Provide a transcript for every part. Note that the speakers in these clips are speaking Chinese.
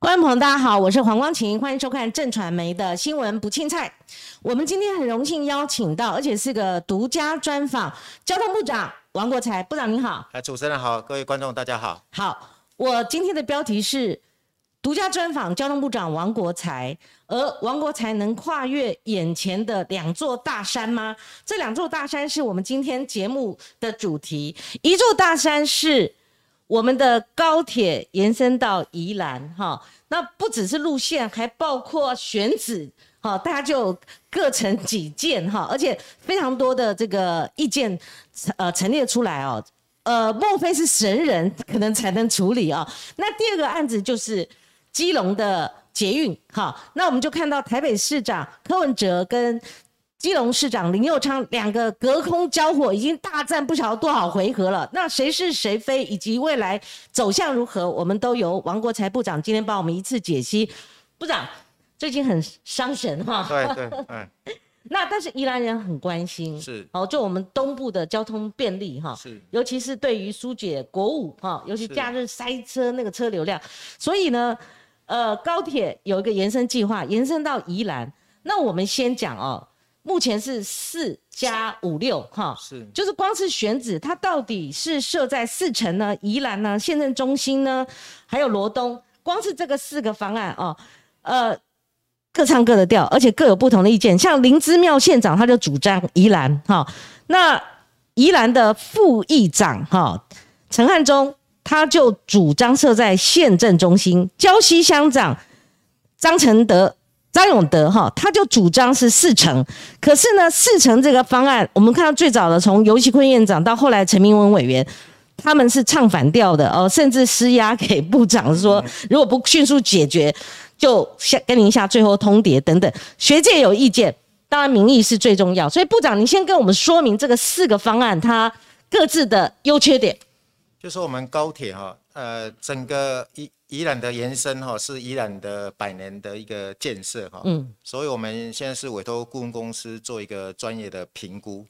观众朋友，大家好，我是黄光琴，欢迎收看正传媒的新闻不青菜。我们今天很荣幸邀请到，而且是个独家专访，交通部长王国才部长您好。哎，主持人好，各位观众大家好。好，我今天的标题是独家专访交通部长王国才，而王国才能跨越眼前的两座大山吗？这两座大山是我们今天节目的主题，一座大山是。我们的高铁延伸到宜兰，哈，那不只是路线，还包括选址，哈，大家就各成己见，哈，而且非常多的这个意见，呃，陈列出来哦，呃，莫非是神人可能才能处理啊？那第二个案子就是基隆的捷运，哈，那我们就看到台北市长柯文哲跟。基隆市长林佑昌两个隔空交火，已经大战不晓得多少回合了。那谁是谁非，以及未来走向如何，我们都由王国才部长今天帮我们一次解析。部长最近很伤神哈，对。那但是宜兰人很关心，是哦，就我们东部的交通便利哈，是，尤其是对于疏解国五哈，尤其假日塞车那个车流量，所以呢，呃，高铁有一个延伸计划，延伸到宜兰。那我们先讲哦。目前是四加五六哈，是，就是光是选址，它到底是设在四城呢、宜兰呢、县政中心呢，还有罗东，光是这个四个方案哦，呃，各唱各的调，而且各有不同的意见。像林之妙县长他就主张宜兰哈，那宜兰的副议长哈陈汉忠他就主张设在县政中心，礁溪乡长张承德。张永德哈，他就主张是四成，可是呢，四成这个方案，我们看到最早的从尤其坤院长到后来陈明文委员，他们是唱反调的哦，甚至施压给部长说，如果不迅速解决，就下跟您下最后通牒等等。学界有意见，当然民意是最重要，所以部长，您先跟我们说明这个四个方案它各自的优缺点。就说我们高铁哈，呃，整个一。宜兰的延伸哈是宜兰的百年的一个建设哈，嗯，所以我们现在是委托顾问公司做一个专业的评估。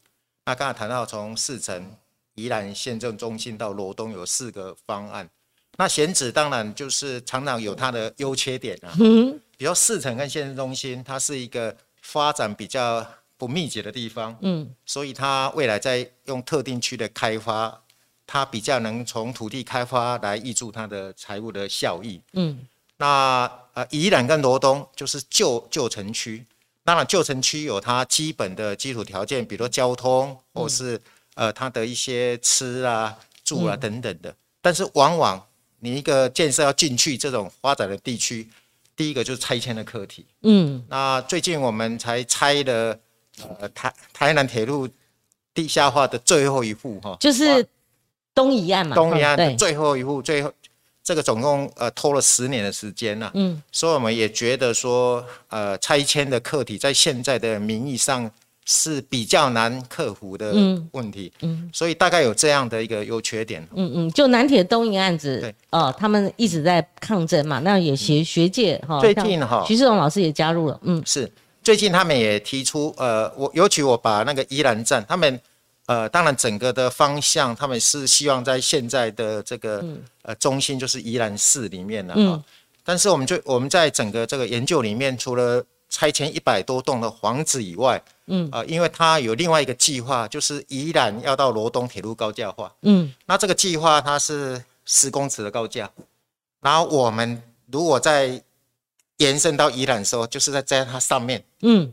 那刚才谈到从四城宜兰县政中心到罗东有四个方案，那选址当然就是常常有它的优缺点啊，嗯，比如四城跟县政中心，它是一个发展比较不密集的地方，嗯，所以它未来在用特定区的开发。它比较能从土地开发来挹注它的财务的效益。嗯，那呃，宜兰跟罗东就是旧旧城区，当然旧城区有它基本的基础条件，比如交通或是呃它的一些吃啊、住啊等等的。但是往往你一个建设要进去这种发展的地区，第一个就是拆迁的课题。嗯，那最近我们才拆了呃台台南铁路地下化的最后一户哈，就是。东移案嘛，东移案的最后一户，最后这个总共呃拖了十年的时间了，嗯，所以我们也觉得说，呃，拆迁的课题在现在的名义上是比较难克服的问题，嗯，所以大概有这样的一个优缺点，嗯嗯，就南铁东移案子，对，哦，他们一直在抗争嘛，那也学学界哈，最近哈，徐世荣老师也加入了，嗯，是，最近他们也提出，呃，我尤其我把那个宜兰站他们。呃，当然，整个的方向，他们是希望在现在的这个呃中心，就是宜兰市里面了哈。但是，我们就我们在整个这个研究里面，除了拆迁一百多栋的房子以外，嗯，呃，因为它有另外一个计划，就是宜兰要到罗东铁路高架化，嗯，那这个计划它是十公尺的高架，然后我们如果在延伸到宜兰的时候，就是在在它上面，嗯，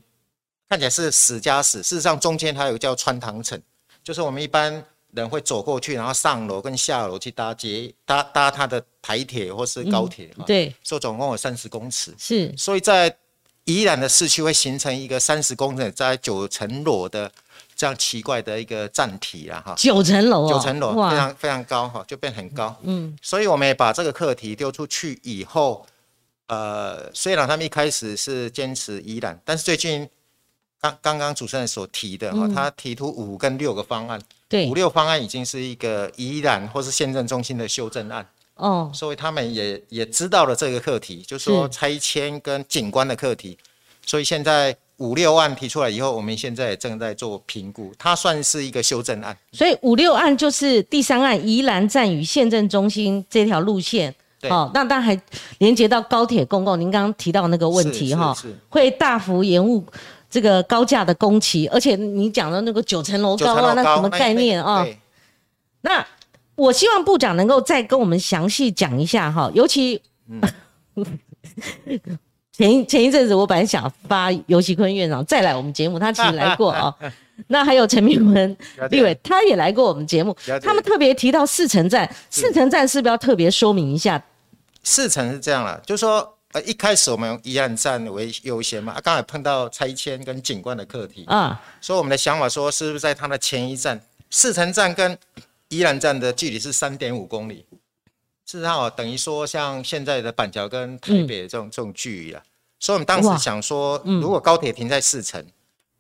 看起来是死加死，事实上中间它有叫穿堂层。就是我们一般人会走过去，然后上楼跟下楼去搭捷搭搭它的台铁或是高铁嘛。对，说总共有三十公尺。是，所以在宜兰的市区会形成一个三十公尺在九层楼的这样奇怪的一个站体了哈。九层楼九层楼非常非常高哈，就变很高。嗯，所以我们也把这个课题丢出去以后，呃，虽然他们一开始是坚持宜兰，但是最近。刚刚刚主持人所提的哈，他提出五跟六个方案，对，五六方案已经是一个宜兰或是县政中心的修正案。哦，所以他们也也知道了这个课题，就是说拆迁跟景观的课题，所以现在五六案提出来以后，我们现在正在做评估，它算是一个修正案。所以五六案就是第三案宜兰站与县政中心这条路线。好，那当然还连接到高铁公共，您刚刚提到那个问题哈，会大幅延误这个高架的工期，而且你讲的那个九层楼高啊，那什么概念啊？那我希望部长能够再跟我们详细讲一下哈，尤其。前一前一阵子，我本来想发尤其坤院长再来我们节目，他其实来过啊。那还有陈明文立伟，他也来过我们节目。他们特别提到四城站，四城站是不是要特别说明一下？四城是这样了，就是说，呃，一开始我们用宜兰站为优先嘛，刚才碰到拆迁跟景观的课题啊，所以我们的想法说，是不是在它的前一站，四城站跟宜兰站的距离是三点五公里。事实上哦，等于说像现在的板桥跟台北这种这种距离了，所以我们当时想说，如果高铁停在四城，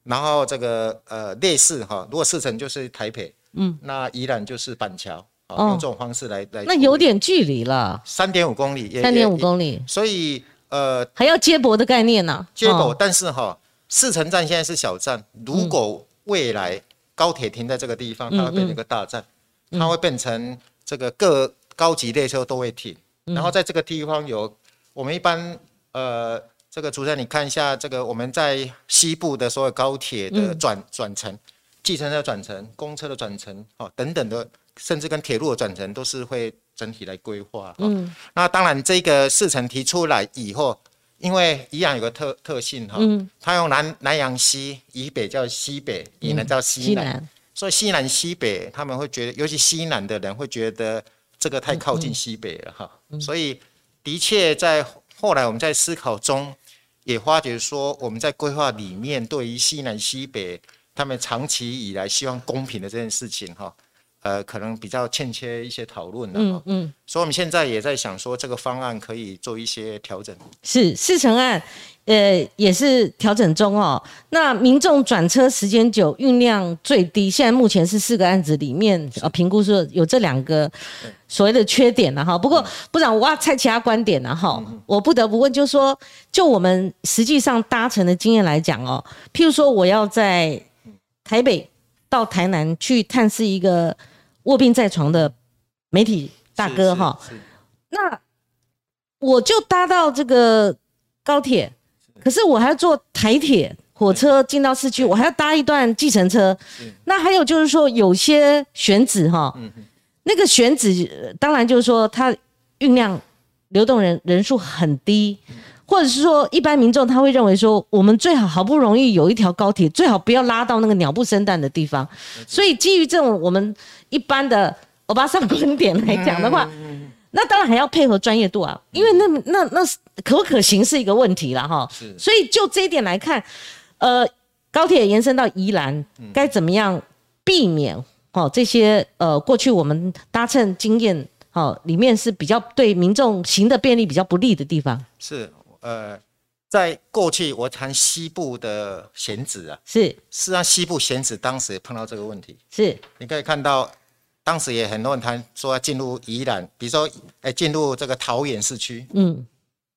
然后这个呃类似哈，如果四城就是台北，嗯，那宜兰就是板桥，用这种方式来来，那有点距离了，三点五公里，三点五公里，所以呃还要接驳的概念呢，接驳，但是哈四城站现在是小站，如果未来高铁停在这个地方，它会变成一个大站，它会变成这个各。高级列车都会停，然后在这个地方有我们一般呃，这个主持人你看一下这个我们在西部的所有高铁的转转乘、计程车转乘、公车的转乘哦等等的，甚至跟铁路的转乘都是会整体来规划。嗯，那当然这个四城提出来以后，因为宜阳有个特特性哈，它用南南阳西以北叫西北，以南叫西南，所以西南西北他们会觉得，尤其西南的人会觉得。这个太靠近西北了哈，所以的确在后来我们在思考中也发觉说，我们在规划里面对于西南西北他们长期以来希望公平的这件事情哈，呃，可能比较欠缺一些讨论的嗯嗯，所以我们现在也在想说，这个方案可以做一些调整。是四成案。呃，也是调整中哦。那民众转车时间久，运量最低，现在目前是四个案子里面，呃，评估说有这两个所谓的缺点了哈。不过部长，我要猜其他观点了哈。我不得不问，就是说，就我们实际上搭乘的经验来讲哦，譬如说，我要在台北到台南去探视一个卧病在床的媒体大哥哈，那我就搭到这个高铁。可是我还要坐台铁火车进到市区，我还要搭一段计程车。那还有就是说，有些选址哈，那个选址当然就是说它运量流动人人数很低，或者是说一般民众他会认为说，我们最好好不容易有一条高铁，最好不要拉到那个鸟不生蛋的地方。所以基于这种我们一般的欧巴桑观点来讲的话。那当然还要配合专业度啊，因为那那那可不可行是一个问题了哈。是。所以就这一点来看，呃，高铁延伸到宜兰，该怎么样避免哦这些呃过去我们搭乘经验哦里面是比较对民众行的便利比较不利的地方。是呃，在过去我谈西部的选址啊，是，事实上西部选址当时也碰到这个问题。是。你可以看到。当时也很多人谈说要进入宜兰，比如说，哎，进入这个桃园市区，嗯，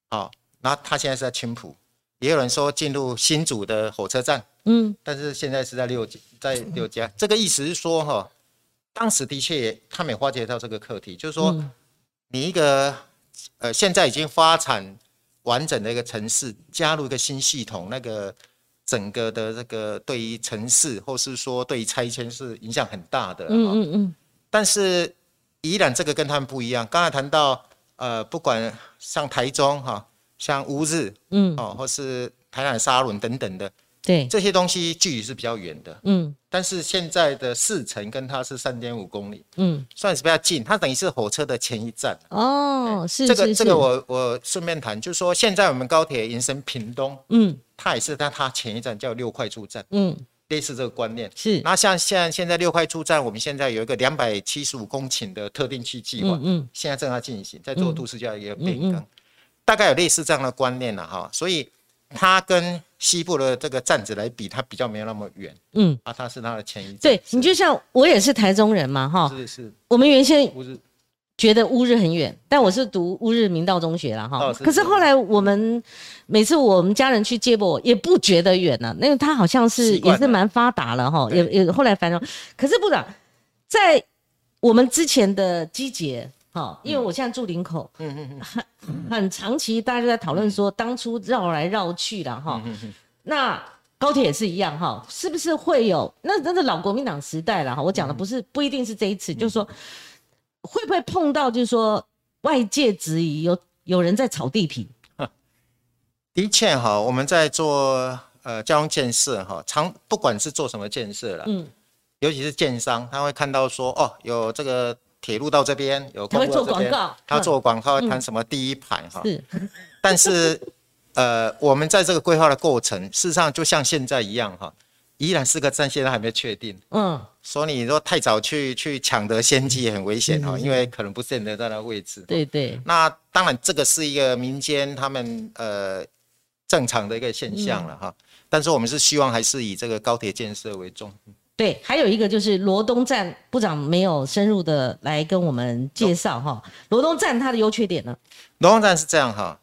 好，然后他现在是在青浦，也有人说进入新竹的火车站，嗯，但是现在是在六在六家，这个意思是说，哈，当时的确他们也发觉到这个课题，就是说，你一个呃现在已经发展完整的一个城市，加入一个新系统，那个整个的这个对于城市或是说对于拆迁是影响很大的，嗯嗯嗯。但是宜兰这个跟他们不一样。刚才谈到，呃，不管像台中哈，像乌日，嗯，哦，或是台南沙仑等等的，对，这些东西距离是比较远的，嗯。但是现在的四城跟它是三点五公里，嗯，算是比较近。它等于是火车的前一站。哦，是这个这个我我顺便谈，就是说现在我们高铁延伸屏东，嗯，它也是在它前一站叫六块出站，嗯。类似这个观念。是，那像像现在六块出站，我们现在有一个两百七十五公顷的特定区计划，嗯嗯，现在正在进行，在做都市交一个变更，大概有类似这样的观念了哈，所以它跟西部的这个站子来比，它比较没有那么远，嗯，啊，它是它的前一对你就像我也是台中人嘛哈，是是，我们原先。觉得乌日很远，但我是读乌日明道中学了哈。可是后来我们每次我们家人去接我，也不觉得远了，因为他好像是也是蛮发达了哈。也也后来繁荣，可是部长在我们之前的机捷好，因为我现在住林口，嗯嗯嗯，很很长期大家就在讨论说，当初绕来绕去的哈，那高铁也是一样哈，是不是会有？那真的老国民党时代了哈，我讲的不是不一定是这一次，就是说会不会碰到就是说外界质疑有有人在炒地皮？的确哈，我们在做呃交通建设哈，常不管是做什么建设了，嗯，尤其是建商，他会看到说哦，有这个铁路到这边，有他会做广告，他做广告谈什么第一排哈，是，但是呃，我们在这个规划的过程，事实上就像现在一样哈，依然是个站，现在还没确定，嗯，所以你说太早去去抢得先机也很危险哈，因为可能不见得在那位置，对对，那当然这个是一个民间他们呃。正常的一个现象了哈，但是我们是希望还是以这个高铁建设为重。对，还有一个就是罗东站部长没有深入的来跟我们介绍哈，罗东站它的优缺点呢？罗东站是这样哈，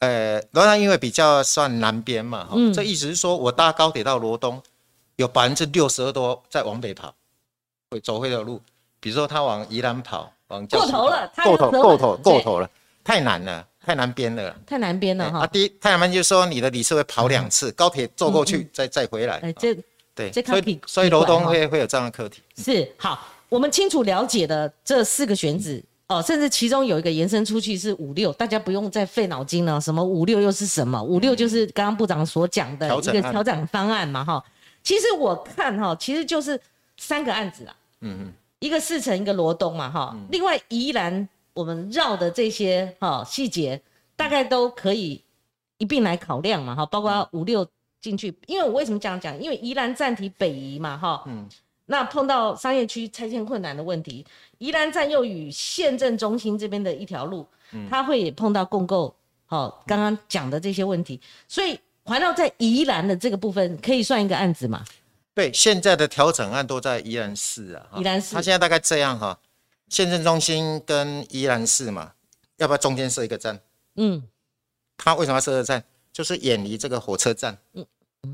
呃，罗东因为比较算南边嘛，哈，这意思是说我搭高铁到罗东，有百分之六十二多在往北跑，会走回的路，比如说他往宜兰跑，往过头了，过头过头过头了，太难了。太南边了，太南边了哈。啊，第一太南边就是说你的里次会跑两次，高铁坐过去再再回来。哎，这对，所以所以罗东会会有这样的课题。是好，我们清楚了解的这四个选址哦，甚至其中有一个延伸出去是五六，大家不用再费脑筋了。什么五六又是什么？五六就是刚刚部长所讲的一个调整方案嘛哈。其实我看哈，其实就是三个案子啊。嗯嗯，一个四城，一个罗东嘛哈。另外宜兰。我们绕的这些哈细节，大概都可以一并来考量嘛哈，包括五六进去，因为我为什么这样讲？因为宜兰站体北移嘛哈，嗯，那碰到商业区拆迁困难的问题，宜兰站又与县政中心这边的一条路，嗯，它会碰到共构，好，刚刚讲的这些问题，所以环绕在宜兰的这个部分，可以算一个案子嘛？对，现在的调整案都在宜兰市啊，宜兰市，它现在大概这样哈。县政中心跟宜兰市嘛，要不要中间设一个站？嗯，它为什么要设个站？就是远离这个火车站。嗯，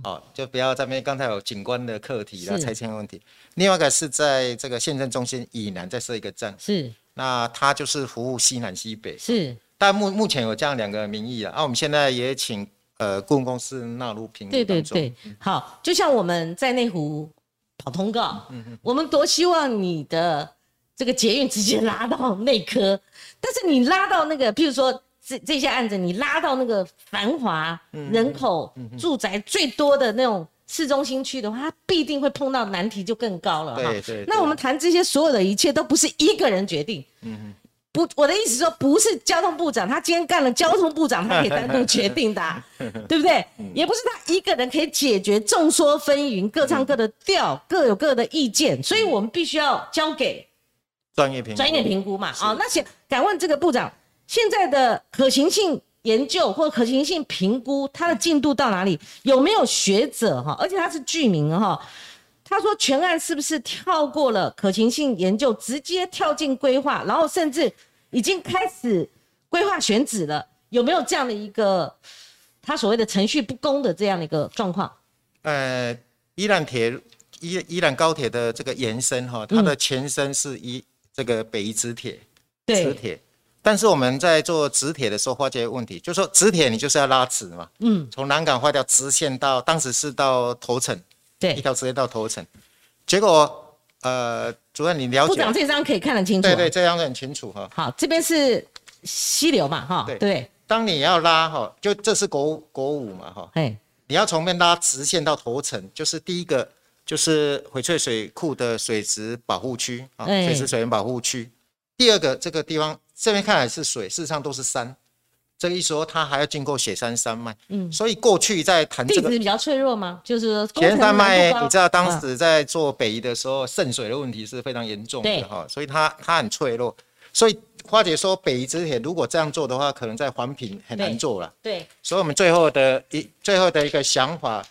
哦，就不要在那刚才有景观的课题啦、拆迁问题。另外一个是在这个县政中心以南再设一个站。是，那它就是服务西南西北。是，但目目前有这样两个名义啊。啊，我们现在也请呃顾问公司纳入评估对对对，好，就像我们在内湖跑通告，嗯嗯我们多希望你的。这个捷运直接拉到内科，但是你拉到那个，譬如说这这些案子，你拉到那个繁华人口住宅最多的那种市中心区的话，它必定会碰到难题就更高了哈。对对。那我们谈这些所有的一切都不是一个人决定。嗯嗯。不，我的意思说不是交通部长，他今天干了交通部长，他可以单独决定的，对不对？也不是他一个人可以解决众说纷纭、各唱各的调、各有各的意见，所以我们必须要交给。专业评专业评估嘛，啊，那想敢问这个部长，现在的可行性研究或可行性评估，它的进度到哪里？有没有学者哈？而且他是居民哈，他说全案是不是跳过了可行性研究，直接跳进规划，然后甚至已经开始规划选址了？有没有这样的一个他所谓的程序不公的这样的一个状况？呃，伊兰铁伊伊兰高铁的这个延伸哈，它的前身是一。这个北宜直铁，磁铁，但是我们在做直铁的时候发觉问题，就是说直铁你就是要拉直嘛，嗯，从南港画条直线到当时是到头城，对，一条直线到头城，结果呃，主任你了解，部长这张可以看得清楚，对对，这张很清楚哈。好，这边是溪流嘛，哈，对，当你要拉哈，就这是国国五嘛，哈，哎，你要从边拉直线到头城，就是第一个。就是翡翠水库的水质保护区啊，水质水源保护区。第二个这个地方这边看来是水，事实上都是山。这个意思说它还要经过雪山山脉，嗯，所以过去在谈这个地质比较脆弱吗？就是雪山山脉，你知道当时在做北移的时候渗水的问题是非常严重的哈，所以它它很脆弱。所以花姐说北移之铁如果这样做的话，可能在环评很难做了。对，所以我们最后的一最后的一个想法。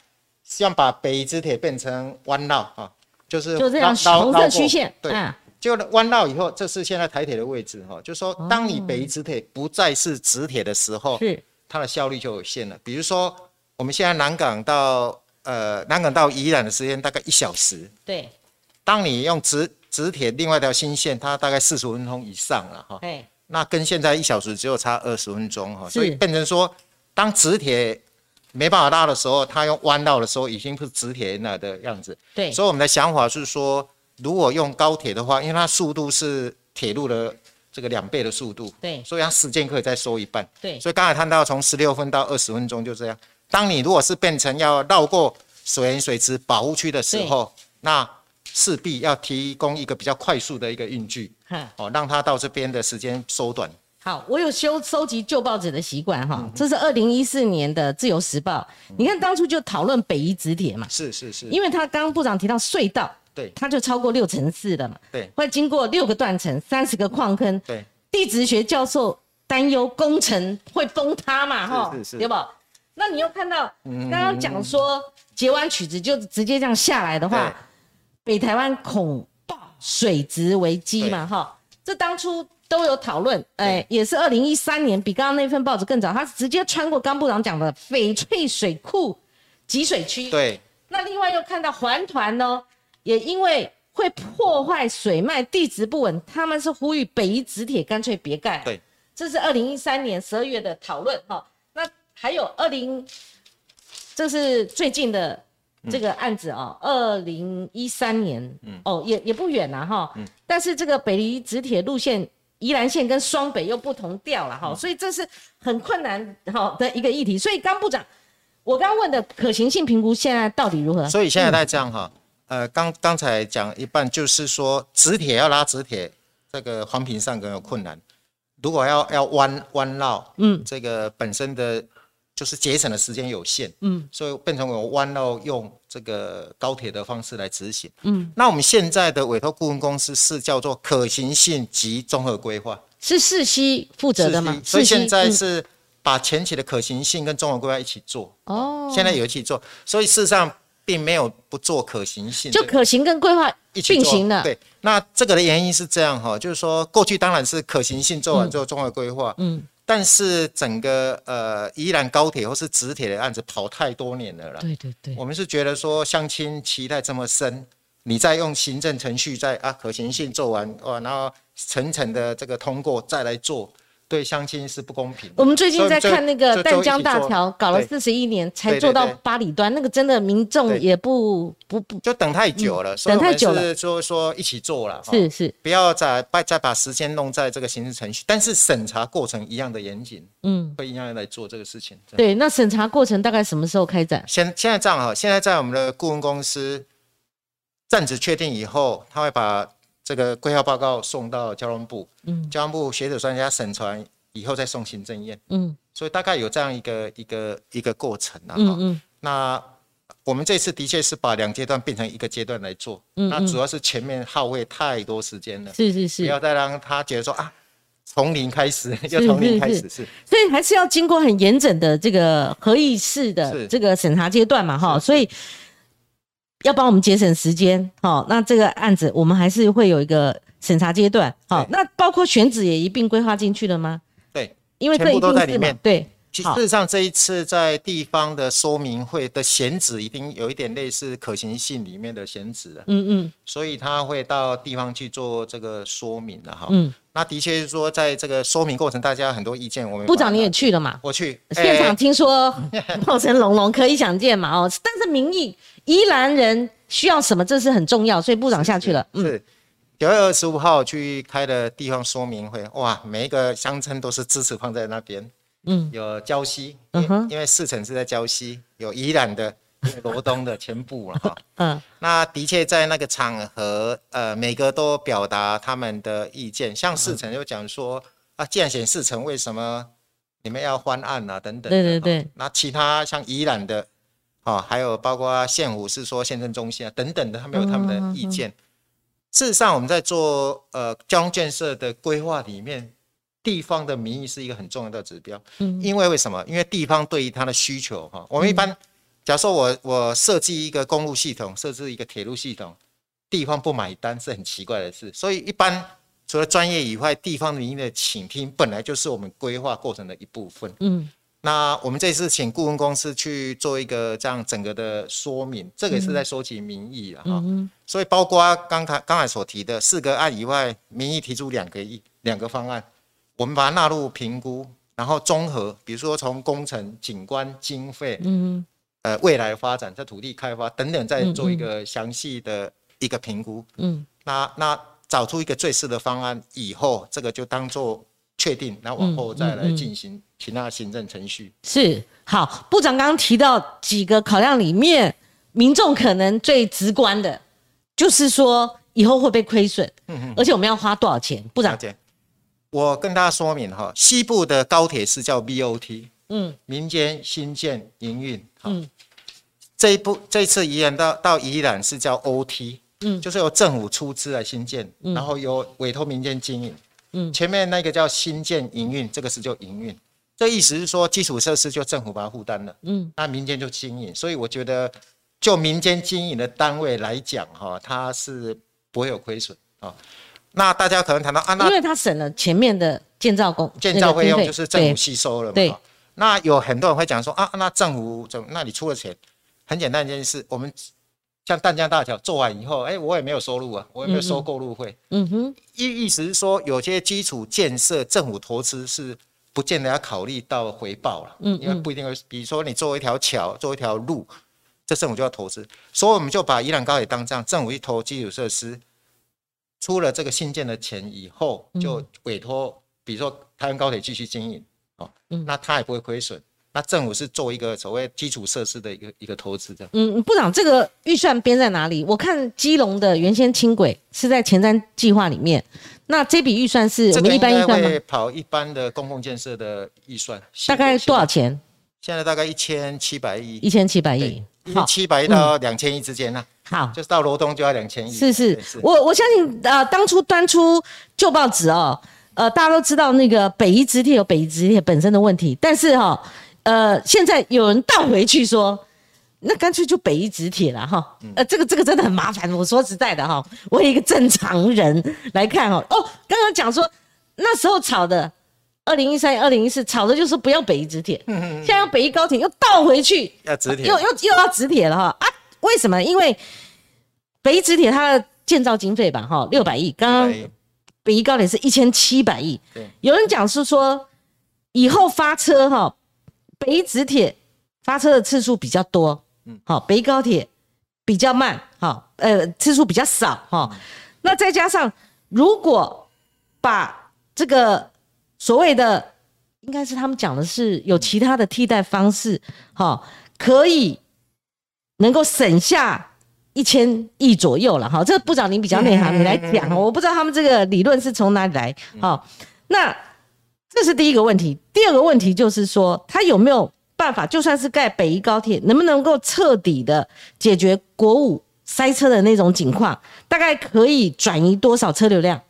希望把北之铁变成弯绕啊，就是就这样红色曲线，对，就弯绕以后，这是现在台铁的位置哈。就是说，当你北移直铁不再是直铁的时候，是它的效率就有限了。比如说，我们现在南港到呃南港到宜兰的时间大概一小时，对。当你用直直铁另外一条新线，它大概四十分钟以上了哈。哎，那跟现在一小时只有差二十分钟哈，所以变成说，当直铁没办法拉的时候，它用弯道的时候，已经不是直铁那的样子。对，所以我们的想法是说，如果用高铁的话，因为它速度是铁路的这个两倍的速度，对，所以它时间可以再缩一半。对，所以刚才谈到从十六分到二十分钟就这样。当你如果是变成要绕过水源水池保护区的时候，那势必要提供一个比较快速的一个运距，哦，让它到这边的时间缩短。好，我有收收集旧报纸的习惯哈，这是二零一四年的《自由时报》，你看当初就讨论北宜直铁嘛，是是是，因为他刚刚部长提到隧道，对，它就超过六层四的嘛，对，会经过六个断层、三十个矿坑，对，地质学教授担忧工程会崩塌嘛，哈，是是，对不？那你又看到刚刚讲说截弯曲直就直接这样下来的话，北台湾恐爆水质危机嘛？哈，这当初都有讨论，哎，也是二零一三年，比刚刚那份报纸更早，它直接穿过刚部长讲的翡翠水库集水区。对。那另外又看到环团呢，也因为会破坏水脉，地质不稳，他们是呼吁北宜直铁干脆别盖。对。这是二零一三年十二月的讨论，哈。那还有二零，这是最近的这个案子哦，二零一三年，嗯，哦，也也不远了哈，嗯，但是这个北离直铁路线宜兰线跟双北又不同调了哈，所以这是很困难哈的一个议题。所以刚部长，我刚问的可行性评估现在到底如何？所以现在在这样哈，呃，刚刚才讲一半，就是说直铁要拉直铁，这个环评上更有困难。如果要要弯弯绕，嗯，这个本身的。就是节省的时间有限，嗯，所以变成我弯绕用这个高铁的方式来执行，嗯，那我们现在的委托顾问公司是叫做可行性及综合规划，是世西负责的吗？所以现在是把前期的可行性跟综合规划一起做，哦，现在有一起做，所以事实上并没有不做可行性，就可行跟规划并行的，对。那这个的原因是这样哈，就是说过去当然是可行性做完之后综合规划，嗯。但是整个呃宜兰高铁或是直铁的案子跑太多年了啦。对对对，我们是觉得说相亲期待这么深，你再用行政程序再啊可行性做完哇，然后层层的这个通过再来做。对相亲是不公平。我们最近在看那个淡江大桥，搞了四十一年才做到八里端，那个真的民众也不不不就等太久了，等太久了，说说一起做了，是是，不要再把再把时间弄在这个行政程序，但是审查过程一样的严谨，嗯，会一样来做这个事情。对，那审查过程大概什么时候开展？现现在这样哈，现在在我们的顾问公司站址确定以后，他会把。这个规划报告送到交通部，嗯，交通部学者专家审传以后再送行政院，嗯，所以大概有这样一个一个一个过程啊，嗯嗯，那我们这次的确是把两阶段变成一个阶段来做，嗯，那主要是前面耗费太多时间了，是是是，不要再让他觉得说啊，从零开始，要从零开始是，所以还是要经过很严整的这个合议式的这个审查阶段嘛，哈，所以。要帮我们节省时间，好，那这个案子我们还是会有一个审查阶段，好，那包括选址也一并规划进去了吗？对，因为全部都在里面。对，事实上这一次在地方的说明会的选址，一定有一点类似可行性里面的选址了。嗯嗯，所以他会到地方去做这个说明的哈。嗯，那的确是说在这个说明过程，大家很多意见，我们部长你也去了嘛？我去现场听说炮声隆隆，可以想见嘛？哦，但是民意。宜兰人需要什么？这是很重要，所以部长下去了。是九月二十五号去开的地方说明会，哇，每一个乡村都是支持放在那边。嗯，有礁溪，嗯哼，因为四城是在礁溪，有宜兰的，罗东的全部了哈。嗯，那的确在那个场合，呃，每个都表达他们的意见。像四城就讲说，啊，既然选四城，为什么你们要翻案啊？等等。对对对。那其他像宜兰的。哦，还有包括县府是说县政中心啊等等的，他们有他们的意见。事实上，我们在做呃交通建设的规划里面，地方的民意是一个很重要的指标。嗯，因为为什么？因为地方对于它的需求哈，我们一般假设我我设计一个公路系统，设置一个铁路系统，地方不买单是很奇怪的事。所以一般除了专业以外，地方民意的倾听本来就是我们规划过程的一部分。嗯。那我们这次请顾问公司去做一个这样整个的说明，这个也是在收集民意了哈。所以包括刚才刚才所提的四个案以外，民意提出两个亿两个方案，我们把它纳入评估，然后综合，比如说从工程、景观、经费，嗯，呃，未来发展、在土地开发等等，再做一个详细的一个评估，嗯，那那找出一个最适的方案以后，这个就当做。确定，那往后再来进行其他行政程序。是好，部长刚刚提到几个考量里面，民众可能最直观的，就是说以后会被亏损，嗯而且我们要花多少钱？部长，我跟大家说明哈，西部的高铁是叫 BOT，嗯，民间新建营运，嗯，这一步这次宜兰到到宜兰是叫 OT，嗯，就是由政府出资来新建，然后由委托民间经营。嗯，前面那个叫新建营运，这个是叫营运，这意思是说基础设施就政府把它负担了，嗯，那民间就经营，所以我觉得就民间经营的单位来讲，哈，它是不会有亏损啊。那大家可能谈到啊，那因为它省了前面的建造工建造费用，就是政府吸收了嘛。对。那有很多人会讲说啊，那政府怎那你出了钱？很简单一件事，我们。像淡江大桥做完以后，哎，我也没有收入啊，我也没有收过路费。嗯哼，意意思是说，有些基础建设政府投资是不见得要考虑到回报了。嗯，因为不一定会，比如说你做一条桥，做一条路，这政府就要投资。所以我们就把宜兰高铁当这样，政府一投基础设施，出了这个新建的钱以后，就委托，比如说台湾高铁继续经营，哦，那他也不会亏损。那政府是做一个所谓基础设施的一个一个投资的。嗯，部长，这个预算编在哪里？我看基隆的原先轻轨是在前瞻计划里面。那这笔预算是我们一般预算吗？跑一般的公共建设的预算。大概多少钱？现在大概一千七百亿。一千七百亿。一千七百亿到两千亿之间呢？好，就是到罗东就要两千亿。是是，我我相信呃，当初端出旧报纸哦，呃，大家都知道那个北宜直铁有北宜直铁本身的问题，但是哈。呃，现在有人倒回去说，那干脆就北一直铁了哈。呃，这个这个真的很麻烦。我说实在的哈，我一个正常人来看哈。哦，刚刚讲说那时候炒的，二零一三、二零一四炒的就是不要北一直铁，现在要北一高铁又倒回去，要直铁，又又又要直铁了哈啊？为什么？因为北一直铁它的建造经费吧哈，六百亿，刚刚北一高铁是一千七百亿。对，有人讲是说以后发车哈。北直铁发车的次数比较多，嗯，好，北高铁比较慢，好，呃，次数比较少，哈。那再加上，如果把这个所谓的，应该是他们讲的是有其他的替代方式，哈，可以能够省下一千亿左右了，哈。这个部长您比较内行，你来讲，我不知道他们这个理论是从哪里来，好，那。这是第一个问题，第二个问题就是说，他有没有办法，就算是盖北宜高铁，能不能够彻底的解决国五塞车的那种情况？大概可以转移多少车流量？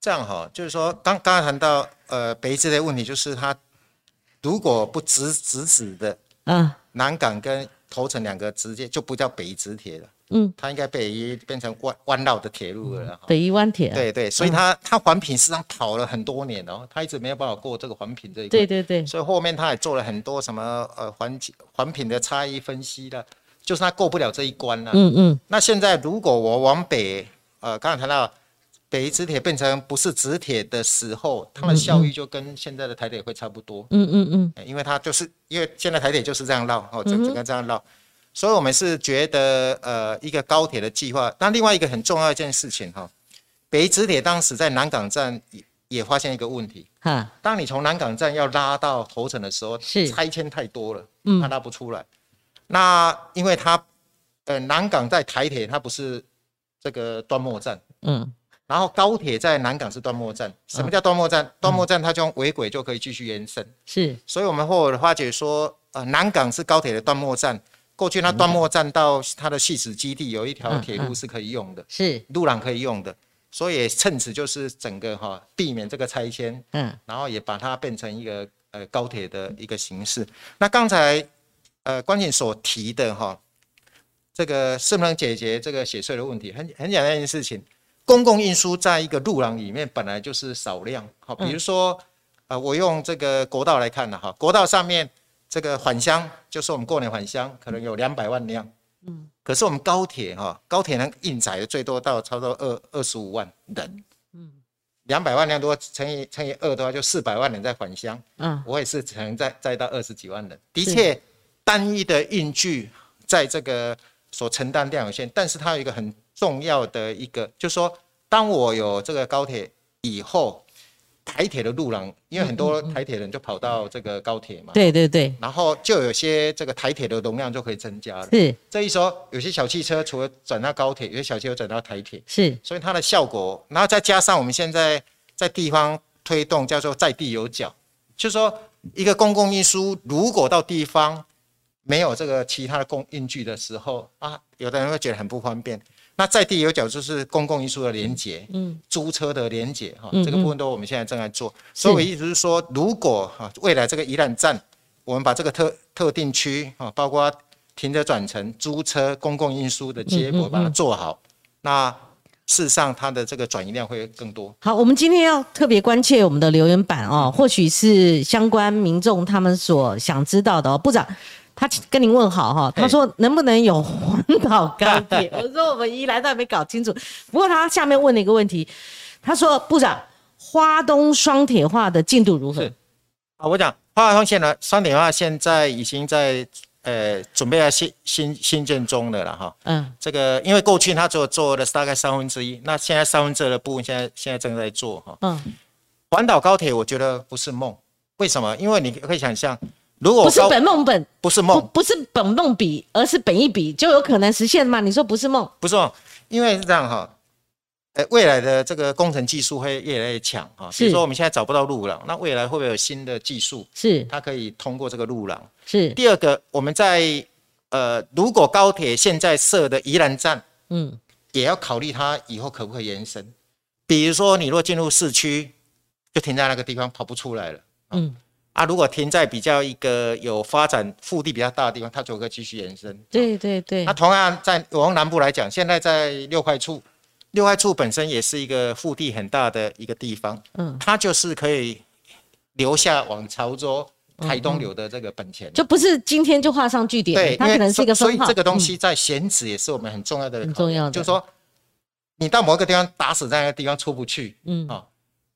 这样哈，就是说，刚刚才谈到呃北宜这类问题，就是他如果不直直直的，嗯，南港跟头城两个直接就不叫北宜直铁了。嗯，它应该北移变成弯弯绕的铁路了。北移弯铁。对对，所以它它环评实际上跑了很多年哦，它一直没有办法过这个环评这一关。对对对。所以后面它也做了很多什么呃环环评的差异分析了，就是它过不了这一关了。嗯嗯。那现在如果我往北，呃，刚才谈到北直铁变成不是直铁的时候，它的效益就跟现在的台铁会差不多。嗯嗯嗯。因为它就是因为现在台铁就是这样绕哦，整整个这样绕。所以，我们是觉得，呃，一个高铁的计划。那另外一个很重要一件事情，哈，北直铁当时在南港站也也发现一个问题，哈，当你从南港站要拉到头城的时候，是拆迁太多了，嗯，它拉不出来。那因为它，呃，南港在台铁，它不是这个端末站，嗯，然后高铁在南港是端末站。什么叫端末站？端末站它就用尾轨就可以继续延伸，是。所以我们后来发觉说，呃，南港是高铁的端末站。过去那端末站到它的细史基地有一条铁路是可以用的，是路廊可以用的，所以趁此就是整个哈避免这个拆迁，嗯，然后也把它变成一个呃高铁的一个形式。那刚才呃关键所提的哈，这个是不能解决这个写税的问题？很很简单一件事情，公共运输在一个路廊里面本来就是少量，好，比如说呃，我用这个国道来看的哈，国道上面这个返乡，就是我们过年返乡，可能有两百万辆，嗯，可是我们高铁哈，高铁能运载的最多到差不多二二十五万人，嗯，两百万辆多乘以乘以二的话，就四百万人在返乡，嗯，我也是可能再再到二十几万人，的确，单一的运具在这个所承担量有限，但是它有一个很重要的一个，就是说，当我有这个高铁以后。台铁的路廊，因为很多台铁人就跑到这个高铁嘛，对对对，然后就有些这个台铁的容量就可以增加了。是，这一说，有些小汽车除了转到高铁，有些小汽车转到台铁，是，所以它的效果，然后再加上我们现在在地方推动叫做在地有脚，就是说一个公共运输如果到地方没有这个其他的公运具的时候啊，有的人会觉得很不方便。那在地有角就是公共运输的连接，嗯，租车的连接，哈，这个部分都我们现在正在做。所以我意思是说，如果哈未来这个宜兰站，我们把这个特特定区哈，包括停车转乘、租车、公共运输的结果把它做好，那事实上它的这个转移量会更多。好，我们今天要特别关切我们的留言板哦，或许是相关民众他们所想知道的哦，部长。他跟您问好哈，他说能不能有环岛高铁？我说我们一来都还没搞清楚。不过他下面问了一个问题，他说部长，花东双铁化的进度如何？啊，我讲花东线呢，双铁化现在已经在呃准备要新新新建中的了哈。嗯，这个因为过去他只有做的大概三分之一，那现在三分之二的部分现在现在正在做哈。嗯，环岛高铁我觉得不是梦，为什么？因为你可以想象。如果不是本梦本，不是梦，不是本梦比，而是本一比，就有可能实现吗？你说不是梦？不是梦，因为是这样哈，哎，未来的这个工程技术会越来越强哈。比如说我们现在找不到路廊，那未来会不会有新的技术？是，它可以通过这个路廊。是。第二个，我们在呃，如果高铁现在设的宜兰站，嗯，也要考虑它以后可不可以延伸。比如说，你若进入市区，就停在那个地方，跑不出来了。嗯。啊，如果停在比较一个有发展腹地比较大的地方，它就可以继续延伸。对对对。那同样在往南部来讲，现在在六块处，六块处本身也是一个腹地很大的一个地方，嗯，它就是可以留下往潮州、台东流的这个本钱。就不是今天就画上句点，对，它可能是一个所以这个东西在选址也是我们很重要的，很重要的，就是说你到某一个地方打死在那个地方出不去，嗯啊，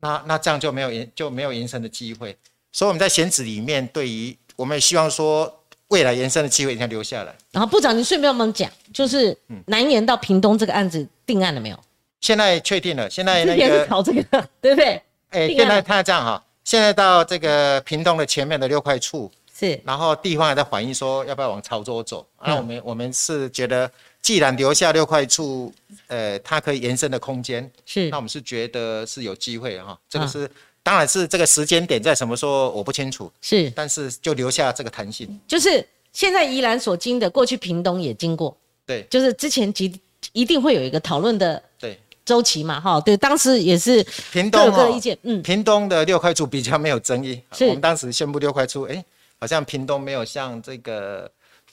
那那这样就没有延就没有延伸的机会。所以我们在选址里面，对于我们也希望说未来延伸的机会一定要留下来。然后部长，你顺便帮我们讲，就是南延到屏东这个案子定案了没有？现在确定了，现在那个考这个对不对？哎，现在他这样哈，现在到这个屏东的前面的六块处是，然后地方还在反映说要不要往潮州走。那我们我们是觉得，既然留下六块处，呃，它可以延伸的空间是，那我们是觉得是有机会哈，这个是。当然是这个时间点在什么时候我不清楚，是，但是就留下这个弹性。就是现在宜兰所经的，过去屏东也经过，对，就是之前集一定会有一个讨论的对。周期嘛，哈，对，当时也是屏东各意见，嗯，屏东的六块处比较没有争议，我们当时宣布六块处，哎，好像屏东没有像这个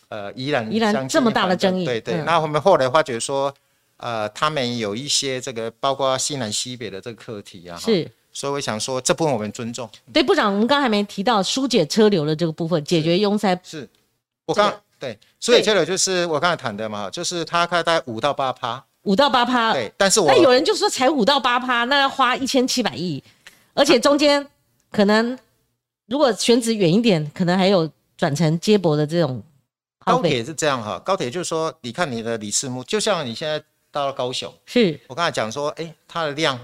呃宜兰宜兰这么大的争议，对对，那我们后来发觉说，呃，他们有一些这个包括西南西北的这个课题啊，是。所以我想说，这部分我们尊重。对，部长，我们刚还没提到疏解车流的这个部分，解决拥塞。是，我刚对疏解车流就是我刚才谈的嘛，就是它大概五到八趴。五到八趴。对，但是我那有人就说才五到八趴，那要花一千七百亿，而且中间可能如果选址远一点，可能还有转乘接驳的这种。高铁是这样哈，高铁就是说，你看你的李世木，就像你现在到了高雄，是我刚才讲说，哎，它的量。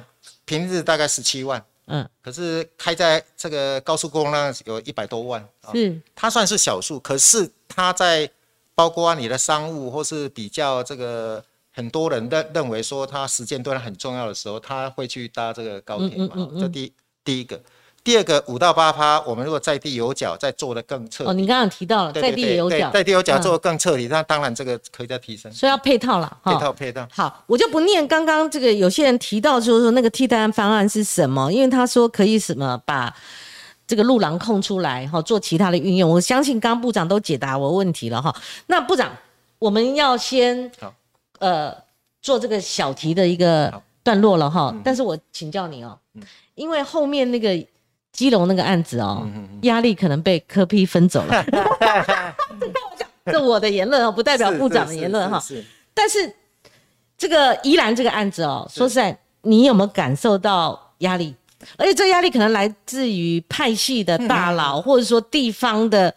平日大概十七万，嗯，可是开在这个高速公路上有一百多万，是。它算是小数，可是它在包括你的商务或是比较这个很多人认认为说它时间段很重要的时候，他会去搭这个高铁嘛，这第第一个。第二个五到八趴，我们如果在地有脚，再做的更彻底。哦，你刚刚提到了在地有脚，在地有脚做的更彻底，那当然这个可以再提升。所以要配套了，配套配套。好，我就不念刚刚这个有些人提到就是说那个替代方案是什么，因为他说可以什么把这个路廊空出来哈，做其他的运用。我相信刚部长都解答我问题了哈。那部长，我们要先呃做这个小题的一个段落了哈。但是我请教你哦，因为后面那个。基隆那个案子哦，压力可能被科批分走了。这我的言论哦，不代表部长的言论哈。但是这个宜兰这个案子哦，说实在，你有没有感受到压力？而且这压力可能来自于派系的大佬，或者说地方的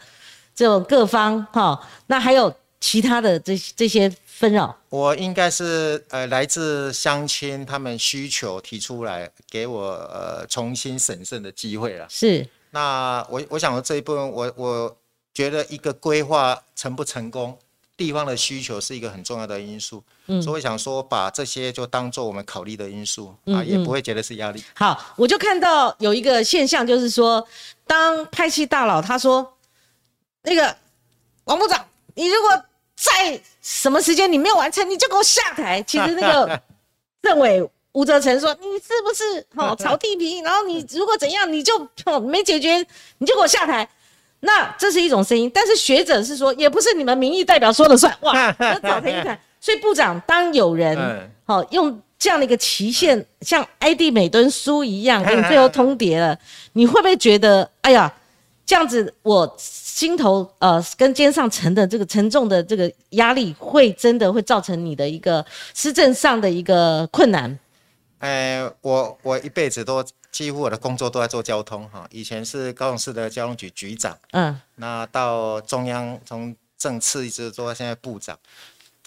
这种各方哈。那还有其他的这这些纷扰？我应该是呃来自乡亲他们需求提出来，给我呃重新审慎的机会了。是。那我我想说这一部分，我我。觉得一个规划成不成功，地方的需求是一个很重要的因素，嗯，所以想说把这些就当做我们考虑的因素啊，也不会觉得是压力。好，我就看到有一个现象，就是说，当派系大佬他说，那个王部长，你如果在什么时间你没有完成，你就给我下台。其实那个 政委吴泽成说，你是不是哦炒地皮？然后你如果怎样，你就没解决，你就给我下台。那这是一种声音，但是学者是说，也不是你们民意代表说了算哇，那早成一团。所以部长，当有人好 用这样的一个期限，像埃蒂美敦书一样给你最后通牒了，你会不会觉得，哎呀，这样子我心头呃跟肩上承的这个沉重的这个压力，会真的会造成你的一个施政上的一个困难？哎，我我一辈子都。几乎我的工作都在做交通哈，以前是高雄市的交通局局长，嗯，那到中央从政次一直做到现在部长，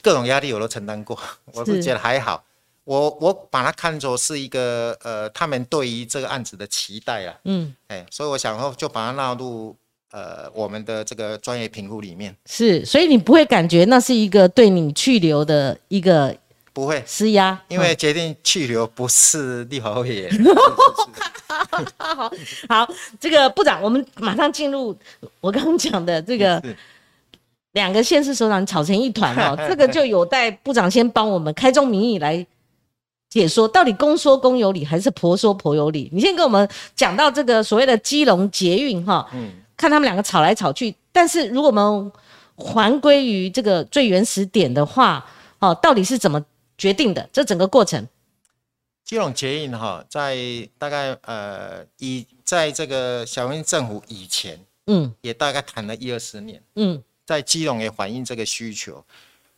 各种压力我都承担过，我是觉得还好，我我把它看作是一个呃他们对于这个案子的期待啊，嗯，哎，所以我想说就把它纳入呃我们的这个专业评估里面，是，所以你不会感觉那是一个对你去留的一个。不会施压，因为决定去留不是立法会员。好，好，这个部长，我们马上进入我刚刚讲的这个两个县市首长吵成一团哦，这个就有待部长先帮我们开宗明义来解说，到底公说公有理还是婆说婆有理？你先跟我们讲到这个所谓的基隆捷运哈，嗯，看他们两个吵来吵去，但是如果我们还归于这个最原始点的话，哦，到底是怎么？决定的？这整个过程，基隆捷运哈，在大概呃以在这个小英政府以前，嗯，也大概谈了一二十年，嗯，在基隆也反映这个需求，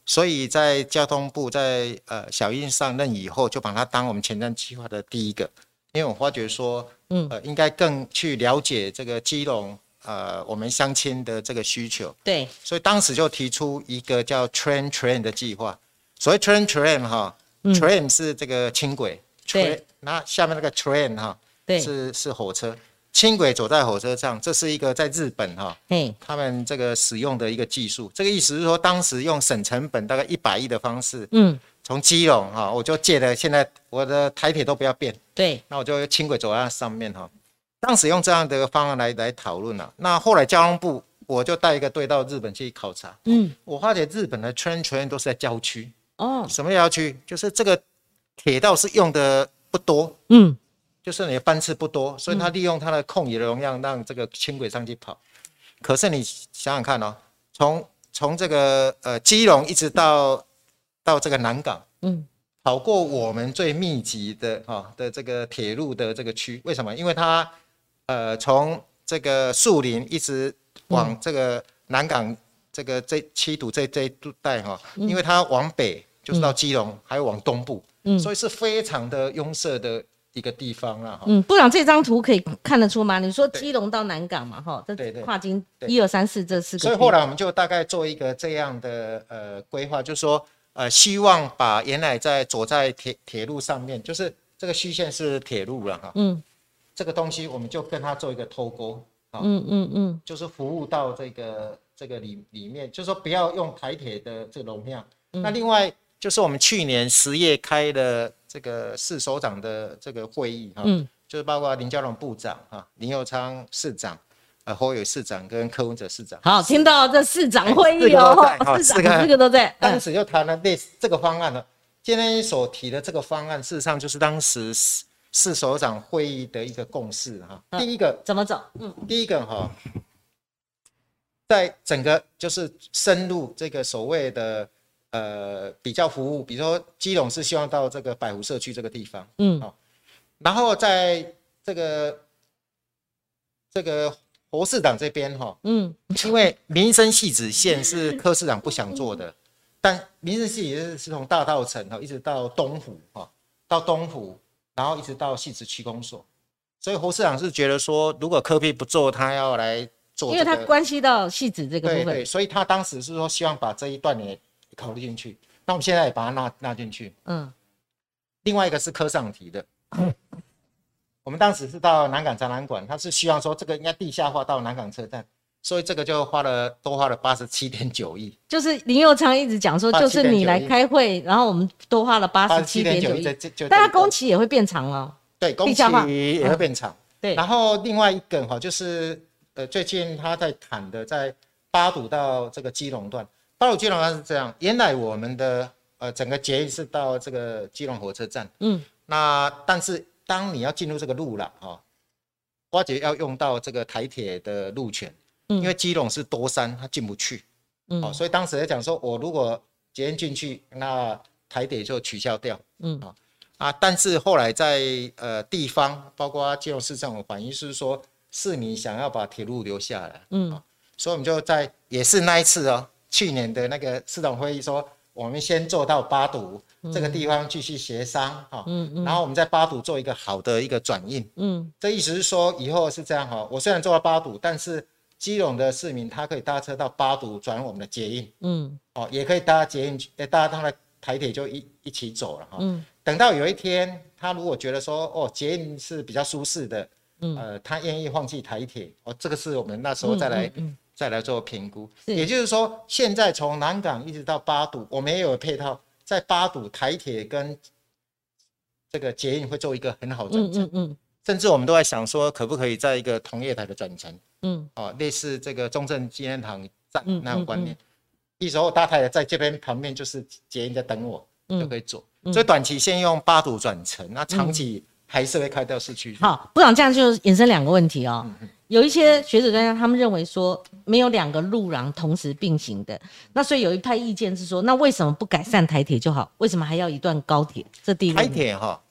所以在交通部在呃小英上任以后，就把它当我们前瞻计划的第一个，因为我发觉说，嗯，呃，应该更去了解这个基隆呃我们乡亲的这个需求，对，所以当时就提出一个叫 Train Train 的计划。所谓 train train 哈，train 是这个轻轨，train 那下面那个 train 哈，是是火车，轻轨走在火车上，这是一个在日本哈，他们这个使用的一个技术，这个意思是说当时用省成本大概一百亿的方式，嗯，从基隆哈，我就借了，现在我的台铁都不要变，对，那我就轻轨走在上面哈，当时用这样的一个方案来来讨论了，那后来交通部我就带一个队到日本去考察，嗯，我发觉日本的 train train 都是在郊区。哦，什么郊区？就是这个铁道是用的不多，嗯，就是你的班次不多，所以它利用它的空余的容量让这个轻轨上去跑。可是你想想看哦，从从这个呃基隆一直到到这个南港，嗯，跑过我们最密集的哈的这个铁路的这个区，为什么？因为它呃从这个树林一直往这个南港这个这七堵这这一带哈，因为它往北。就是到基隆，还有往东部，嗯，所以是非常的拥塞的一个地方啊。嗯，部长这张图可以看得出吗？你说基隆到南港嘛，哈，这跨经一二三四这四个。所以后来我们就大概做一个这样的呃规划，就是说呃，希望把原来在走在铁铁路上面，就是这个虚线是铁路了哈，嗯，这个东西我们就跟他做一个脱钩，嗯嗯嗯，就是服务到这个这个里里面，就是说不要用台铁的这个容量。那另外。就是我们去年十月开的这个市首长的这个会议哈，嗯，就是包括林佳龙部长哈、林佑昌市长、呃侯友市长跟柯文哲市长。好，听到这市长会议哦，市长四个都在。当时就谈了类似这个方案了。今天所提的这个方案，事实上就是当时市市首长会议的一个共识哈。第一个怎么走？嗯，第一个哈，在整个就是深入这个所谓的。呃，比较服务，比如说基隆是希望到这个百湖社区这个地方，嗯，好，然后在这个这个侯市长这边哈，嗯，因为民生细子线是柯市长不想做的，但民生细子是从大道城哈一直到东湖哈，到东湖，然后一直到细子区公所，所以侯市长是觉得说，如果科比不做，他要来做，因为他关系到细子这个部分，对对，所以他当时是说希望把这一段也考虑进去，那我们现在也把它纳纳进去，嗯，另外一个是科上提的。我们当时是到南港展览馆，他是希望说这个应该地下化到南港车站，所以这个就花了多花了八十七点九亿。就是林佑昌一直讲说，就是你来开会，然后我们多花了八十七点九亿，但他工期也会变长哦。对，工期也会变长。对，然后另外一个哈，就是呃最近他在谈的，在八堵到这个基隆段，八堵基隆段是这样，原来我们的呃整个捷运是到这个基隆火车站，嗯，那但是。当你要进入这个路了哈，挖掘要用到这个台铁的路权，因为基隆是多山，它进不去，嗯，所以当时在讲说，我如果捷运进去，那台铁就取消掉，嗯。啊啊，但是后来在呃地方，包括基隆市政府反映是说，市民想要把铁路留下来，嗯，所以我们就在也是那一次哦，去年的那个市长会议说。我们先做到八堵这个地方继续协商哈，嗯嗯，然后我们在八堵做一个好的一个转运，嗯，这意思是说以后是这样哈，我虽然做到八堵，但是基隆的市民他可以搭车到八堵转我们的捷运，嗯，哦，也可以搭捷运，哎，大家当然台铁就一一起走了哈，嗯，等到有一天他如果觉得说哦捷运是比较舒适的，嗯，呃，他愿意放弃台铁，哦，这个是我们那时候再来。再来做评估，也就是说，现在从南港一直到八堵，我们也有配套，在八堵台铁跟这个捷运会做一个很好的转乘，嗯嗯，甚至我们都在想说，可不可以在一个同业台的转乘，嗯，哦，类似这个中正纪念堂站那种观念，一时候大太太在这边旁边就是捷运在等我，就可以坐，所以短期先用八堵转乘，那长期还是会开到市区。好，部长这样就衍生两个问题哦。有一些学者专家，他们认为说没有两个路廊同时并行的，那所以有一派意见是说，那为什么不改善台铁就好？为什么还要一段高铁？这第一台铁哈，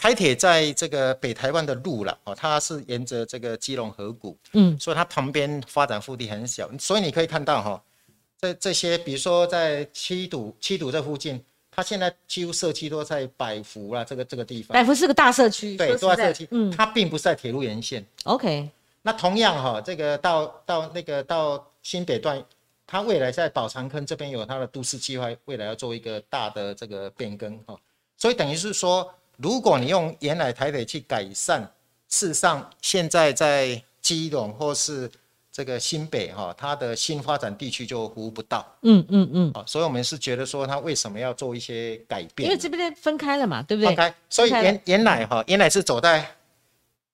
台铁在这个北台湾的路了哦，它是沿着这个基隆河谷，嗯，所以它旁边发展腹地很小，所以你可以看到哈，这这些比如说在七堵七堵这附近，它现在几乎社区都在百福啦，这个这个地方，百福是个大社区，对，都在社区，嗯，它并不是在铁路沿线，OK。那同样哈，这个到到那个到新北段，它未来在宝藏坑这边有它的都市计划，未来要做一个大的这个变更哈，所以等于是说，如果你用原来台北去改善，事实上现在在基隆或是这个新北哈，它的新发展地区就服务不到。嗯嗯嗯。啊，所以我们是觉得说，它为什么要做一些改变？因为这边分开了嘛，对不对？分开，所以原原来哈，原来是走在。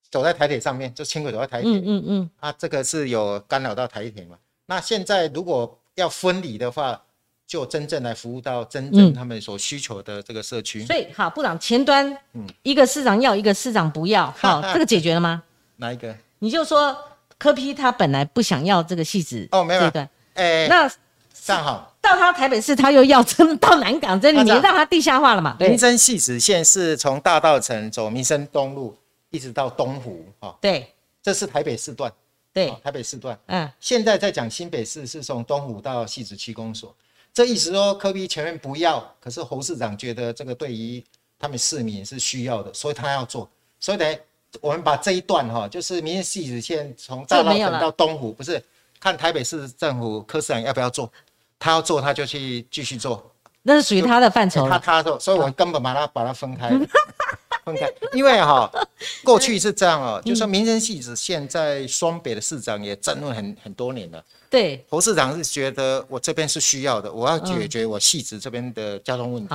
走在台铁上面，就轻轨走在台铁，嗯嗯嗯，啊，这个是有干扰到台铁嘛？那现在如果要分离的话，就真正来服务到真正他们所需求的这个社区。所以，好，部长前端，嗯，一个市长要，一个市长不要，好，这个解决了吗？哪一个？你就说柯批他本来不想要这个戏子哦，没有，对，哎，那上好，到他台北市他又要，真到南港这里，你让他地下化了嘛？民生戏子线是从大道城走民生东路。一直到东湖，哈，对，这是台北市段，对，台北市段，嗯，现在在讲新北市是从东湖到戏子区公所，这意思说科比前面不要，可是侯市长觉得这个对于他们市民是需要的，所以他要做，所以等我们把这一段哈，就是民戏子线从大稻埕到东湖，不是看台北市政府柯市长要不要做，他要做他就去继续做，那是属于他的范畴，他他做，所以我根本把它把它分开。分开，因为哈，过去是这样哦，就说民生系子现在双北的市长也争论很很多年了。对，侯市长是觉得我这边是需要的，我要解决我戏子这边的交通问题。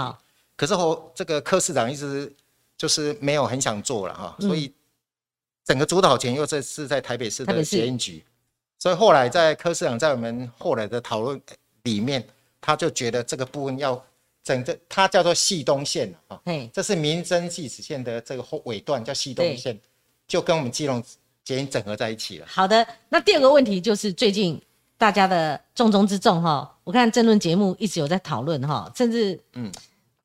可是侯这个柯市长一直就是没有很想做了哈，所以整个主导权又这是在台北市的捷运局，所以后来在柯市长在我们后来的讨论里面，他就觉得这个部分要。整个它叫做系东线啊，这是民生系子线的这个后尾段叫系东线，就跟我们基隆捷运整合在一起了。好的，那第二个问题就是最近大家的重中之重哈，我看政论节目一直有在讨论哈，甚至嗯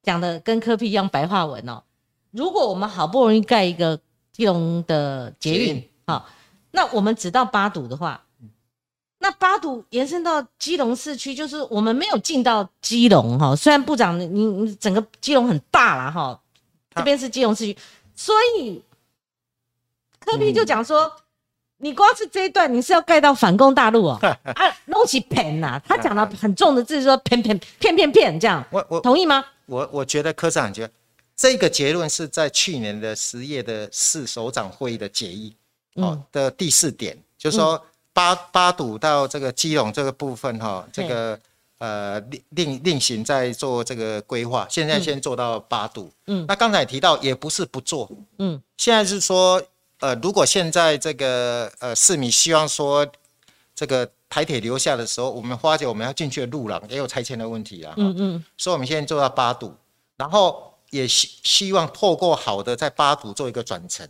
讲的跟科比一样白话文哦。如果我们好不容易盖一个基隆的捷运，好，那我们只到八堵的话，那八堵延伸到基隆市区，就是我们没有进到基隆哈。虽然部长你你整个基隆很大了哈，这边是基隆市区，所以科比就讲说，你光是这一段你是要盖到反攻大陆哦，啊，弄起骗呐，他讲的 很重的字说骗骗骗骗骗这样，我我同意吗？我我觉得科长觉得这个结论是在去年的十月的市首长会议的决议。哦的第四点，就是说八八堵到这个基隆这个部分哈，这个呃另另另行在做这个规划，现在先做到八堵。嗯，那刚才提到也不是不做，嗯，现在是说呃如果现在这个呃市民希望说这个台铁留下的时候，我们发觉我们要进去的路廊也有拆迁的问题啊，嗯嗯，所以我们现在做到八堵，然后也希希望透过好的在八堵做一个转乘。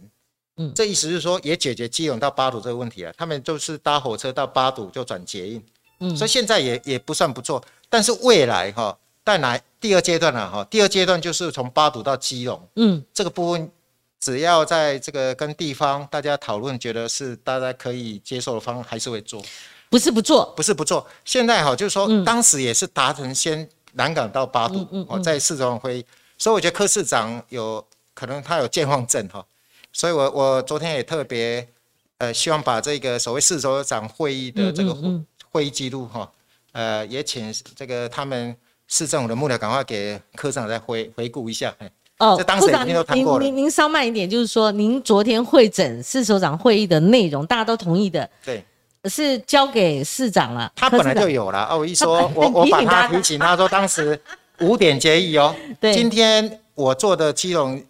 嗯，这意思是说也解决基隆到八堵这个问题了。他们就是搭火车到八堵就转捷运，嗯，所以现在也也不算不错。但是未来哈，带来第二阶段了哈，第二阶段就是从八堵到基隆，嗯，这个部分只要在这个跟地方大家讨论，觉得是大家可以接受的方案，还是会做，不是不做，不是不做。现在哈，就是说当时也是达成先南港到八堵，哦，在市长会，所以我觉得柯市长有可能他有健忘症哈。所以，我我昨天也特别，呃，希望把这个所谓市首长会议的这个会议记录哈，呃，也请这个他们市政府的幕僚赶快给科长再回回顾一下。哦，部长，您您您稍慢一点，就是说，您昨天会诊市首长会议的内容，大家都同意的，对，是交给市长了。他本来就有了。哦，我一说，我我把他提醒，他说当时五点决议哦。对。今天我做的基隆。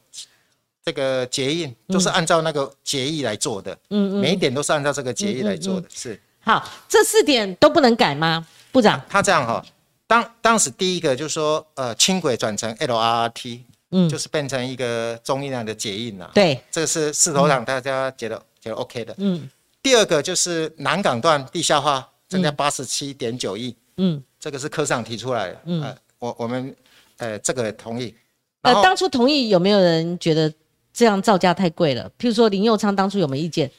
这个结印都是按照那个结议来做的，嗯嗯，每一点都是按照这个结议来做的，是。好，这四点都不能改吗，部长？他这样哈，当当时第一个就是说，呃，轻轨转成 LRT，嗯，就是变成一个中印量的结印了。对，这个是势头上大家觉得觉得 OK 的。嗯。第二个就是南港段地下化增加八十七点九亿，嗯，这个是科长提出来的，嗯，我我们呃这个同意。呃，当初同意有没有人觉得？这样造价太贵了。譬如说林佑昌当初有没有意见？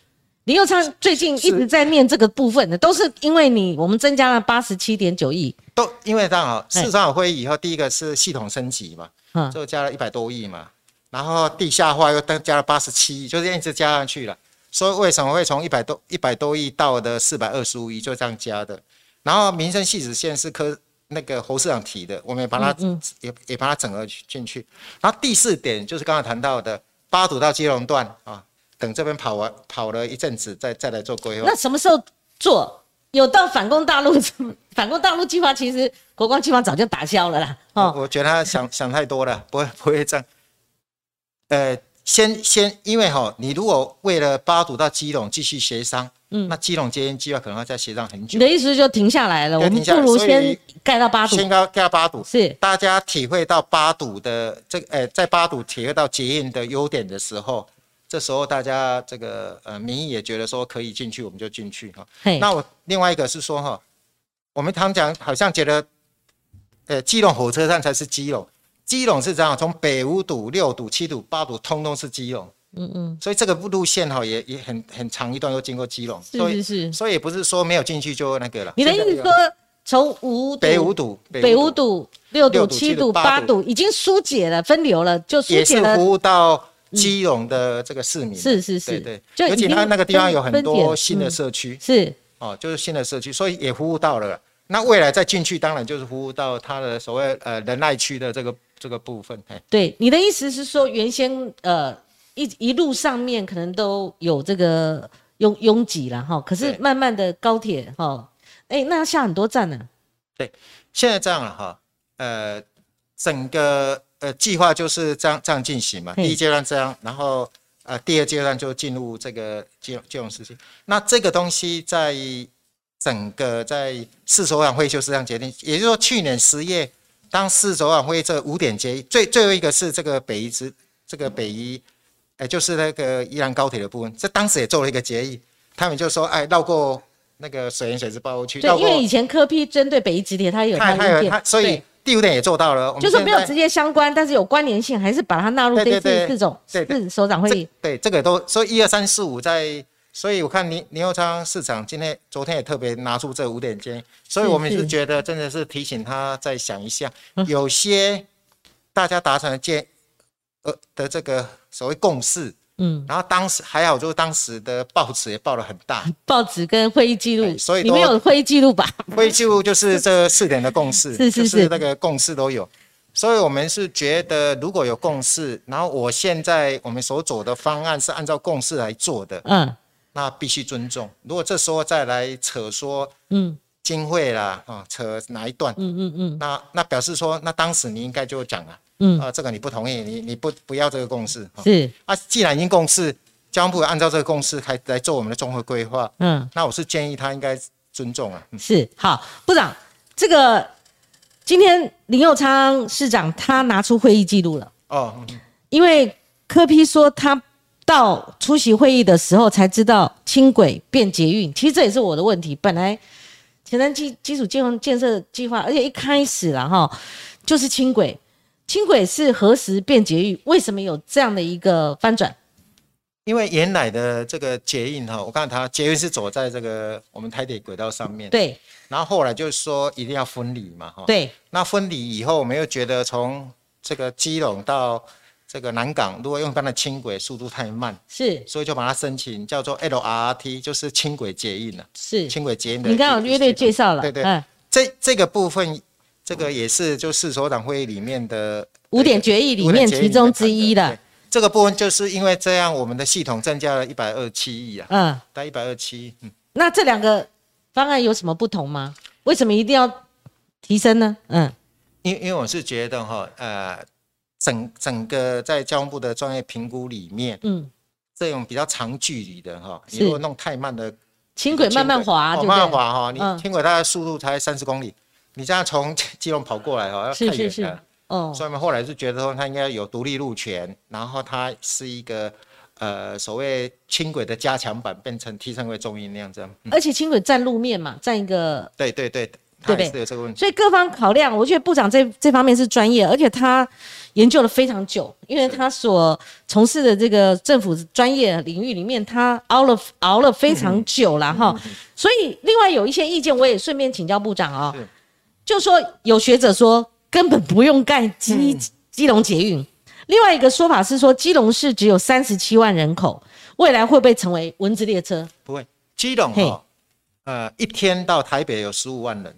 林佑昌最近一直在念这个部分的，都是因为你我们增加了八十七点九亿，都因为这样啊。市场会议以后，第一个是系统升级嘛，嗯，就加了一百多亿嘛，然后地下化又增加了八十七亿，就是一直加上去了。所以为什么会从一百多一百多亿到的四百二十五亿，就这样加的。然后民生系子线是科那个侯市长提的，我们也把它也也把它整合进去。然后第四点就是刚才谈到的。八堵到基隆段啊，等这边跑完跑了一阵子，再再来做规划。那什么时候做？有到反攻大陆？反攻大陆计划其实国光计划早就打消了啦。哦，我觉得他想想太多了，不会不会这样。呃，先先，因为哈，你如果为了八堵到基隆继续协商，嗯，那基隆接应计划可能要再协商很久。你的意思就停下来了？我们不如先盖到八堵，先盖盖到八堵，是大家体会到八堵的这个，呃，在八堵体会到捷运的优点的时候，这时候大家这个呃民意也觉得说可以进去，我们就进去哈。那我另外一个是说哈，我们常讲好像觉得，呃，基隆火车站才是基隆。基隆是这样，从北五堵、六堵、七堵、八堵，通通是基隆。嗯嗯，所以这个路线哈也也很很长一段都经过基隆。是是是。所以也不是说没有进去就那个了。你的意思说，从五北五堵、北五堵、六堵、七堵、八堵已经疏解了、分流了，就疏解了。也是服务到基隆的这个市民。是是是。对对。而且它那个地方有很多新的社区。是。哦，就是新的社区，所以也服务到了。那未来再进去，当然就是服务到它的所谓呃仁爱区的这个。这个部分，对，你的意思是说，原先呃一一路上面可能都有这个拥拥挤了哈，可是慢慢的高铁哈，哎，那要下很多站呢。对，现在这样了哈，呃，整个呃计划就是这样这样进行嘛，第一阶段这样，然后呃第二阶段就进入这个金金融时期。那这个东西在整个在市首长会就是这样决定，也就是说去年十月。当市首长会这五点结最最后一个是这个北移之这个北宜，哎，就是那个宜兰高铁的部分，这当时也做了一个决议，他们就说，哎，绕过那个水源水质包区，对，因为以前科批针对北宜直铁，它有它有它，所以第五点也做到了，就是没有直接相关，但是有关联性，还是把它纳入这次四种四首长会议，对，这个都所以一二三四五在所以我看林林佑昌市长今天、昨天也特别拿出这五点建议，所以我们是觉得真的是提醒他再想一下，有些大家达成的建呃的这个所谓共识。嗯，然后当时还好，就是当时的报纸也报了很大，报纸跟会议记录，所以你们有会议记录吧？会议记录就是 这四点的共识，是是是，那个共识都有。所以我们是觉得，如果有共识，然后我现在我们所走的方案是按照共识来做的，嗯，那必须尊重。如果这时候再来扯说，嗯，经费啦，啊，扯哪一段，嗯嗯嗯，那那表示说，那当时你应该就讲了。嗯啊，这个你不同意，你你不不要这个共识是啊，既然已经共识，交通部按照这个共识来来做我们的综合规划，嗯，那我是建议他应该尊重啊。是好，部长，这个今天林佑昌市长他拿出会议记录了哦，因为柯批说他到出席会议的时候才知道轻轨变捷运，其实这也是我的问题。本来前瞻基基础建建设计划，而且一开始了哈，就是轻轨。轻轨是何时变捷运？为什么有这样的一个翻转？因为原来的这个捷运哈，我看它捷运是走在这个我们台铁轨道上面，对。然后后来就是说一定要分离嘛，哈。对。那分离以后，我们又觉得从这个基隆到这个南港，如果用它的轻轨速度太慢，是。所以就把它申请叫做 LRT，就是轻轨捷运了。是。轻轨捷运的。你刚刚约略介绍了，对对。这这个部分。这个也是就是首长会议里面的五点决议里面其中之一的。这个部分就是因为这样，我们的系统增加了一百二七亿啊。嗯，大概一百二七。嗯，那这两个方案有什么不同吗？为什么一定要提升呢？嗯，因因为我是觉得哈，呃，整整个在交通部的专业评估里面，嗯，这种比较长距离的哈，你如果弄太慢的轻轨慢慢滑，慢慢滑哈，你轻轨大概速度才三十公里。你这样从 基隆跑过来哦，要太远了。哦，所以我们后来就觉得说，它应该有独立路权，然后它是一个呃所谓轻轨的加强版，变成提升为中运那样子。而且轻轨占路面嘛，占一个。对对对，对不对？有这个问题。所以各方考量，我觉得部长这这方面是专业，而且他研究了非常久，因为他所从事的这个政府专业领域里面，他熬了熬了非常久了哈。所以另外有一些意见，我也顺便请教部长哦。就说有学者说根本不用盖基基隆捷运，另外一个说法是说基隆市只有三十七万人口，未来会不会成为蚊子列车？不会，基隆哈，呃，一天到台北有十五万人，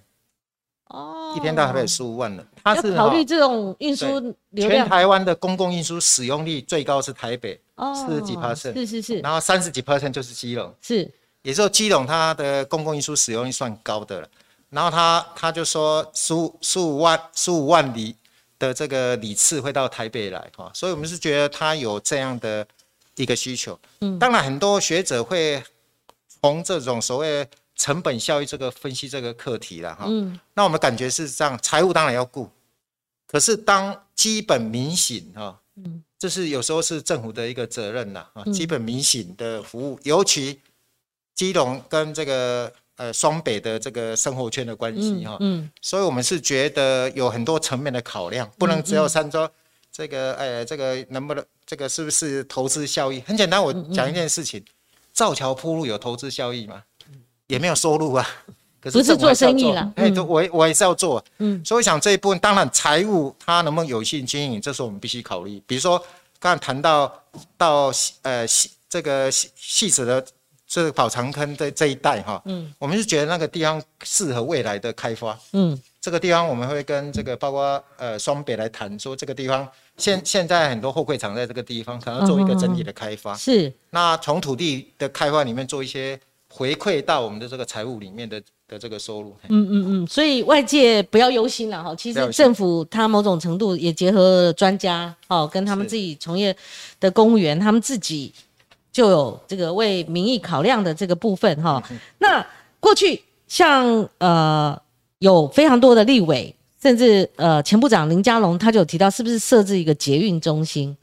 哦，一天到台北十五万人，他是考虑这种运输流量。全台湾的公共运输使用率最高是台北，四十几 percent，是是是，然后三十几 percent 就是基隆，是，也就是说基隆它的公共运输使用率算高的了。然后他他就说十五十五万十五万里的这个里次会到台北来哈，所以我们是觉得他有这样的一个需求。嗯，当然很多学者会从这种所谓成本效益这个分析这个课题了哈。嗯，那我们感觉是这样，财务当然要顾，可是当基本民醒哈，嗯，这是有时候是政府的一个责任呐啊，基本民醒的服务，尤其基隆跟这个。呃，双北的这个生活圈的关系哈，嗯，所以我们是觉得有很多层面的考量，不能只有三周这个，呃，这个能不能，这个是不是投资效益？很简单，我讲一件事情，造桥铺路有投资效益吗？也没有收入啊，可是不是做生意了，哎，我我也是要做，嗯，所以想这一部分，当然财务它能不能有幸经营，这是我们必须考虑。比如说刚才谈到到呃细这个细细致的。这个宝长坑的这一带哈，嗯，我们是觉得那个地方适合未来的开发，嗯，这个地方我们会跟这个包括呃双北来谈，说这个地方现现在很多货柜厂在这个地方，可能做一个整体的开发，是，那从土地的开发里面做一些回馈到我们的这个财务里面的的这个收入，嗯嗯嗯，所以外界不要忧心了哈，其实政府它某种程度也结合专家哦，跟他们自己从业的公务员，他们自己。就有这个为民意考量的这个部分哈。那过去像呃有非常多的立委，甚至呃前部长林佳龙他就有提到，是不是设置一个捷运中心？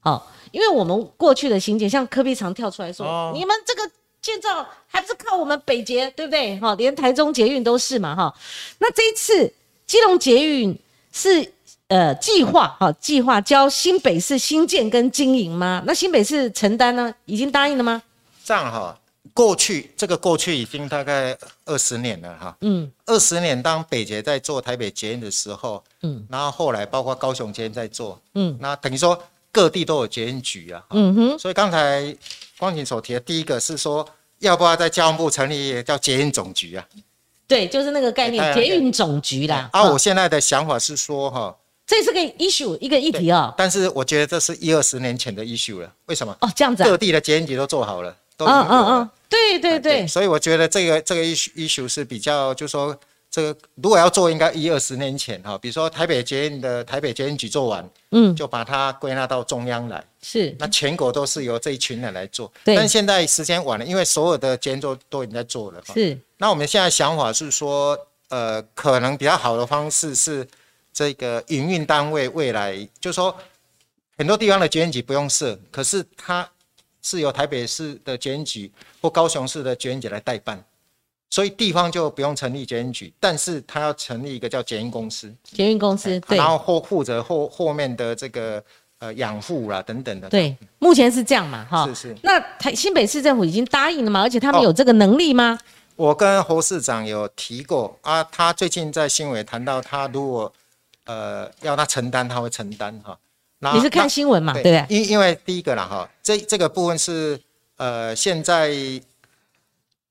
好，因为我们过去的新建，像科比常跳出来说，你们这个建造还不是靠我们北捷，对不对？哈，连台中捷运都是嘛哈。那这一次基隆捷运是。呃，计划哈，计划交新北市新建跟经营吗？那新北市承担呢？已经答应了吗？这样哈，过去这个过去已经大概二十年了哈，嗯，二十年当北捷在做台北捷运的时候，嗯，然后后来包括高雄捷运在做，嗯，那等于说各地都有捷运局啊，嗯哼，所以刚才光景所提的第一个是说，要不要在交通部成立叫捷运总局啊？对，就是那个概念，捷运总局啦。啊，我现在的想法是说哈，这是个 issue 一个议题哦，但是我觉得这是一二十年前的 issue 了，为什么？哦，这样子，各地的捷运局都做好了，都嗯嗯嗯。对对对，所以我觉得这个这个 issue 是比较，就是说这个如果要做，应该一二十年前哈，比如说台北捷运的台北捷运局做完，嗯，就把它归纳到中央来，是，那全国都是由这一群人来做，对。但现在时间晚了，因为所有的捷运都都已经在做了，是。那我们现在想法是说，呃，可能比较好的方式是这个营运单位未来，就是说很多地方的捷运局不用设，可是它。是由台北市的捷运局或高雄市的捷运局来代办，所以地方就不用成立捷运局，但是它要成立一个叫捷运公司。捷运公司，对，然后或负责后后面的这个呃养护啦等等的。对，目前是这样嘛，哈。是是。那台新北市政府已经答应了吗？而且他们有这个能力吗？我跟侯市长有提过啊，他最近在新闻谈到，他如果呃要他承担，他会承担哈。你是看新闻嘛？对不对？因因为第一个啦哈，这这个部分是呃现在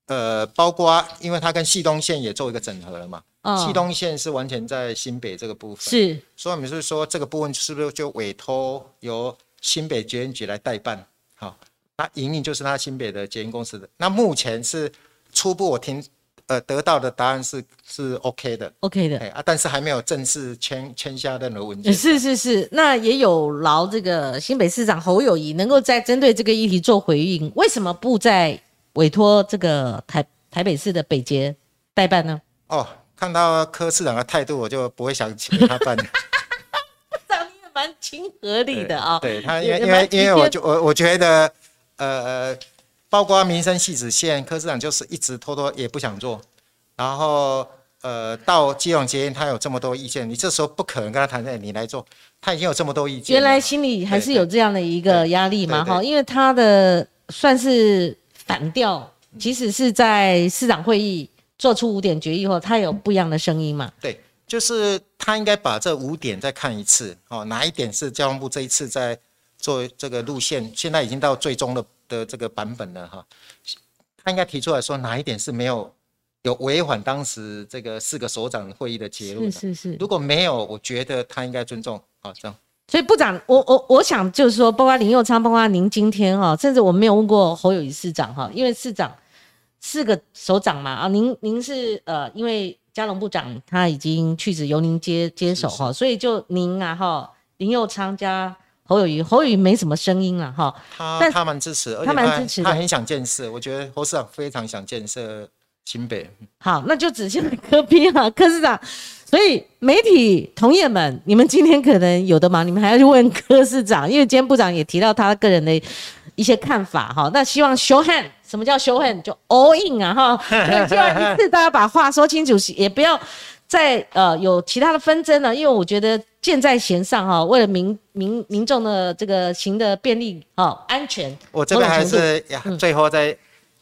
呃包括，因为它跟系东线也做一个整合了嘛。哦。系东线是完全在新北这个部分。是。所以我们是说这个部分是不是就委托由新北捷运局来代办？好，那营运就是他新北的捷运公司的。那目前是初步我听。呃，得到的答案是是 OK 的，OK 的，啊，但是还没有正式签签下任何文件。是是是，那也有劳这个新北市长侯友谊能够在针对这个议题做回应，为什么不在委托这个台台北市的北捷代办呢？哦，看到柯市长的态度，我就不会想请他办。蛮亲和力的啊，对他，因为因为因为我就我我觉得，呃。包括民生系子线，柯市长就是一直拖拖也不想做，然后呃到基隆捷运他有这么多意见，你这时候不可能跟他谈，你来做，他已经有这么多意见。原来心里还是有这样的一个压力嘛，哈，因为他的算是反调，即使是在市长会议做出五点决议后，他有不一样的声音嘛？对，就是他应该把这五点再看一次，哦，哪一点是交通部这一次在做这个路线，现在已经到最终的。的这个版本呢，哈，他应该提出来说哪一点是没有有违反当时这个四个首长会议的结论？是是是。如果没有，我觉得他应该尊重啊，这样。所以部长，我我我想就是说，包括林佑昌，包括您今天哈，甚至我没有问过侯友谊市长哈，因为市长四个首长嘛啊，您您是呃，因为嘉龙部长他已经去职，由您接接手哈，所以就您啊哈，林佑昌加。侯友谊，侯友谊没什么声音了哈，他他蛮支持，他蛮支持，他很想建设。我觉得侯市长非常想建设新北。好，那就只限柯比哈，柯市长。所以媒体同业们，你们今天可能有的忙，你们还要去问柯市长，因为今天部长也提到他个人的一些看法哈。那希望 show hand，什么叫 show hand？就 all in 啊哈。希望一次大家把话说清楚，也不要。在呃有其他的纷争呢，因为我觉得箭在弦上哈，为了民民民众的这个行的便利哈安全，我这边还是呀最后在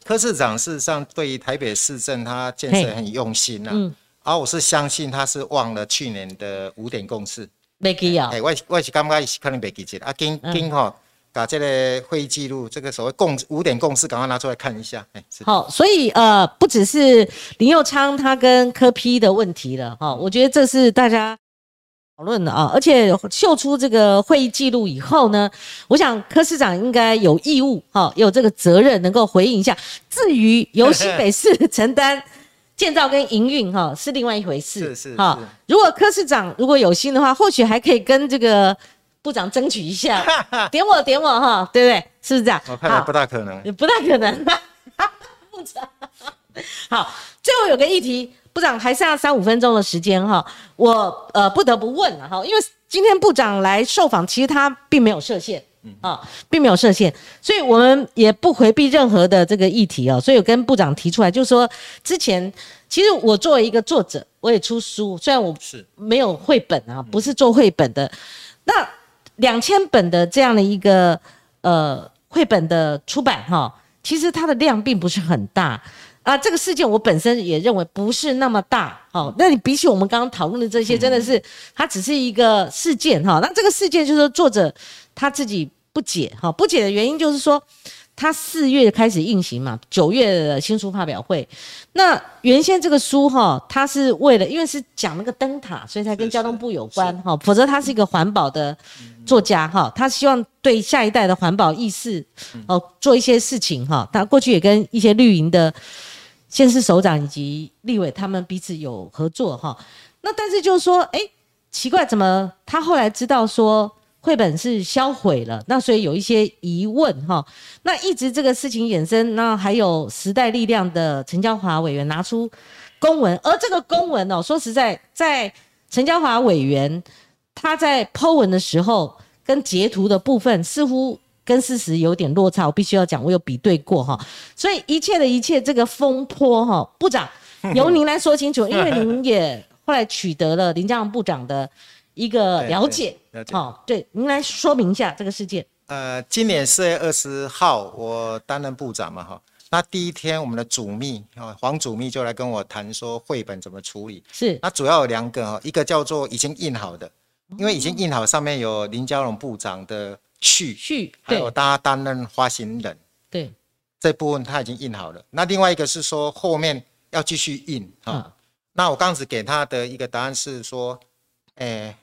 柯市长事实上对于台北市政他建设很用心呐，嗯，而我是相信他是忘了去年的五点共识，没记啊，哎，我我是感觉是可能没记起来啊，今今哈。把这个会议记录，这个所谓共五点共识，赶快拿出来看一下。哎，好，所以呃，不只是林佑昌他跟柯批的问题了哈，我觉得这是大家讨论的啊。而且秀出这个会议记录以后呢，我想柯市长应该有义务哈，有这个责任能够回应一下。至于由新北市承担建造跟营运哈，是另外一回事。是是哈，如果柯市长如果有心的话，或许还可以跟这个。部长争取一下，点我点我哈，对不对？是不是这样？我看来不大可能，不大可能。部长，好，最后有个议题，部长还剩下三五分钟的时间哈，我呃不得不问了哈，因为今天部长来受访，其实他并没有设限，啊，并没有设限，所以我们也不回避任何的这个议题哦，所以我跟部长提出来，就是说之前其实我作为一个作者，我也出书，虽然我是没有绘本啊，不是做绘本的，那。两千本的这样的一个呃绘本的出版哈，其实它的量并不是很大啊。这个事件我本身也认为不是那么大，哦，那你比起我们刚刚讨论的这些，真的是它只是一个事件哈。那这个事件就是说作者他自己不解哈，不解的原因就是说。他四月开始运行嘛，九月的新书发表会。那原先这个书哈，它是为了因为是讲那个灯塔，所以才跟交通部有关哈。否则他是一个环保的作家哈，他希望对下一代的环保意识哦做一些事情哈。他过去也跟一些绿营的县市首长以及立委他们彼此有合作哈。那但是就是说，哎，奇怪，怎么他后来知道说？绘本是销毁了，那所以有一些疑问哈。那一直这个事情衍生，那还有时代力量的陈娇华委员拿出公文，而这个公文哦，说实在，在陈娇华委员他在剖文的时候，跟截图的部分似乎跟事实有点落差，我必须要讲，我有比对过哈。所以一切的一切，这个风波哈，部长 由您来说清楚，因为您也后来取得了林佳龙部长的。一个了解，好，对，您来说明一下这个事件。呃，今年四月二十号，我担任部长嘛，哈，那第一天我们的主秘啊，黄主秘就来跟我谈说绘本怎么处理。是，那主要有两个哈，一个叫做已经印好的，因为已经印好，上面有林佳龙部长的序，序，还有他担任发行人，对，这部分他已经印好了。那另外一个是说后面要继续印啊。那我刚才给他的一个答案是说，哎。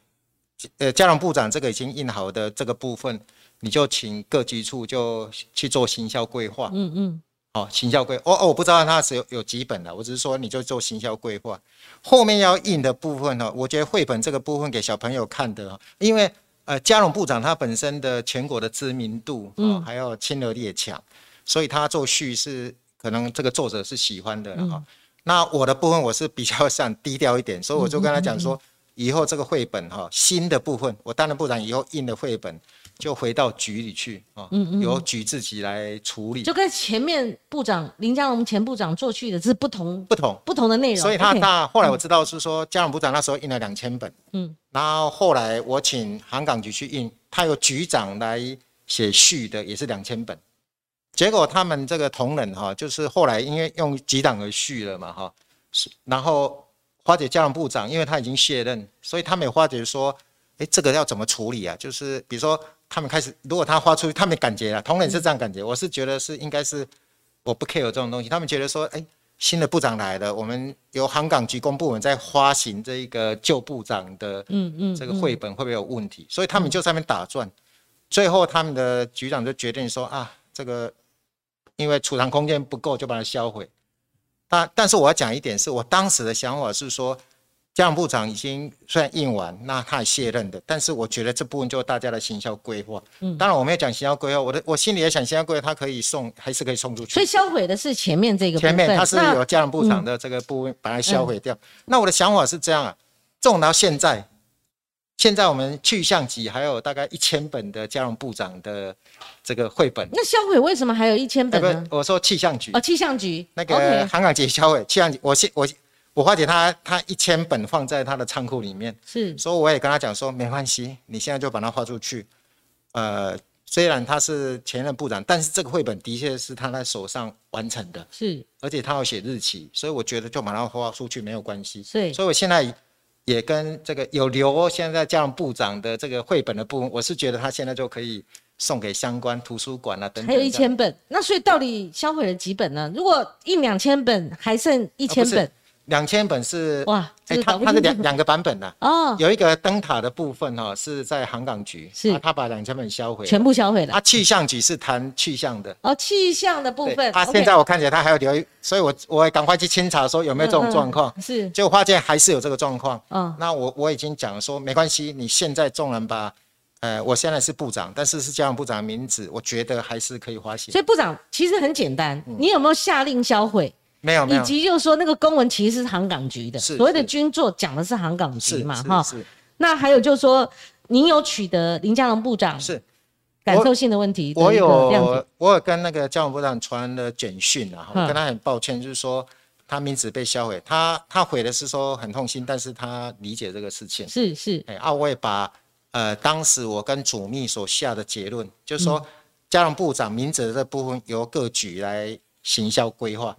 呃，家荣部长，这个已经印好的这个部分，你就请各局处就去做行销规划。嗯嗯，哦，行销规，哦哦，我不知道他是有有几本的，我只是说你就做行销规划。后面要印的部分呢，我觉得绘本这个部分给小朋友看的，因为呃，嘉荣部长他本身的全国的知名度，嗯，还有亲和力也强，所以他做序是可能这个作者是喜欢的哈。那我的部分我是比较想低调一点，所以我就跟他讲说。以后这个绘本哈，新的部分，我担任部长以后印的绘本就回到局里去啊，由局自己来处理，就跟前面部长林佳龙前部长做去的是不同不同。不同的内容。所以他他后来我知道是说，佳龙部长那时候印了两千本，嗯，然后后来我请航港局去印，他有局长来写序的也是两千本，结果他们这个同仁哈，就是后来因为用局长而序了嘛哈，是然后。花姐交通部长，因为他已经卸任，所以他们也花姐说：“哎，这个要怎么处理啊？就是比如说，他们开始，如果他花出去，他们感觉了，同仁是这样感觉，我是觉得是应该是我不 care 这种东西。他们觉得说，哎，新的部长来了，我们由航港局公部门在发行这一个旧部长的，嗯嗯，这个绘本会不会有问题？所以他们就在那边打转，最后他们的局长就决定说啊，这个因为储藏空间不够，就把它销毁。”但但是我要讲一点，是我当时的想法是说，江部长已经虽然印完，那他也卸任的，但是我觉得这部分就是大家的行销规划。嗯，当然我没有讲行销规划，我的我心里也想行销规划，他可以送还是可以送出去。所以销毁的是前面这个前面他是有江部长的这个部分把它销毁掉。那我的想法是这样啊，种到现在。现在我们去象集还有大概一千本的嘉荣部长的这个绘本。那销毁为什么还有一千本呢？我说气象局哦，气象局那个航港局销毁气象局，我现我我发觉他他一千本放在他的仓库里面，是，所以我也跟他讲说没关系，你现在就把它发出去。呃，虽然他是前任部长，但是这个绘本的确是他在手上完成的，是，而且他要写日期，所以我觉得就把它发出去没有关系。对，所以我现在。也跟这个有留现在这样部长的这个绘本的部分，我是觉得他现在就可以送给相关图书馆啊等等。还有一千本，那所以到底销毁了几本呢？如果一两千本，还剩一千本。两千本是哇，哎，它它是两两个版本的 哦，有一个灯塔的部分哈，是在航港局，是。他把两千本销毁，全部销毁了。他气象局是谈气象的。哦，气象的部分，他现在我看起来他还有留，所以我我也赶快去清查说有没有这种状况，是，结果发现还是有这个状况。嗯，那我我已经讲说没关系，你现在纵然把，呃，我现在是部长，但是是交通部长的名字，我觉得还是可以花钱。所以部长其实很简单，你有没有下令销毁？没有，以及就是说那个公文其实是航港局的，所谓的军座讲的是航港局嘛，哈。那还有就是说，您有取得林佳龙部长是。感受性的问题，我有，我有跟那个交通部长传了简讯啊，我跟他很抱歉，就是说他名字被销毁，他他毁的是说很痛心，但是他理解这个事情，是是，哎啊，我也把呃当时我跟主秘所下的结论，就是说。交通部长名字的这部分由各局来行销规划。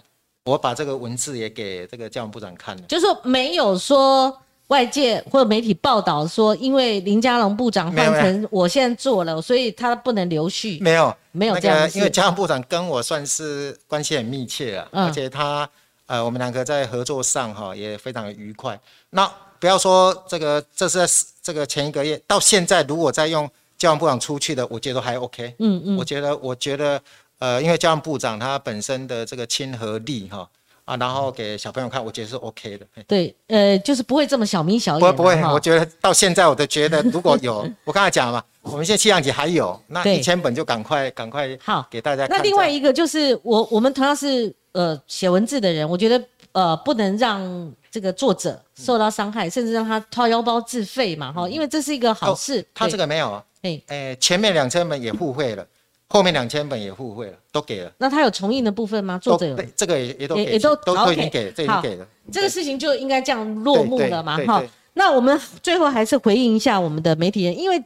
我把这个文字也给这个教育部长看了，就是说没有说外界或者媒体报道说，因为林佳龙部长换成我现在做了，所以他不能留续。没有，没有这样。因为交通部长跟我算是关系很密切啊，而且他呃，我们两个在合作上哈也非常的愉快。那不要说这个，这是在这个前一个月到现在，如果再用教育部长出去的，我觉得还 OK。嗯嗯，我觉得，我觉得。呃，因为交通部长他本身的这个亲和力哈啊，然后给小朋友看，我觉得是 OK 的。对，呃，就是不会这么小明小眼。不不会，我觉得到现在我都觉得，如果有我刚才讲嘛，我们现在气象局还有那一千本，就赶快赶快好给大家。那另外一个就是我我们同样是呃写文字的人，我觉得呃不能让这个作者受到伤害，甚至让他掏腰包自费嘛哈，因为这是一个好事。他这个没有啊，哎哎，前面两千本也互惠了。后面两千本也互惠了，都给了。那他有重印的部分吗？作者有，这个也也都也都都已经给，这已经给了。这个事情就应该这样落幕了嘛？哈。那我们最后还是回应一下我们的媒体人，因为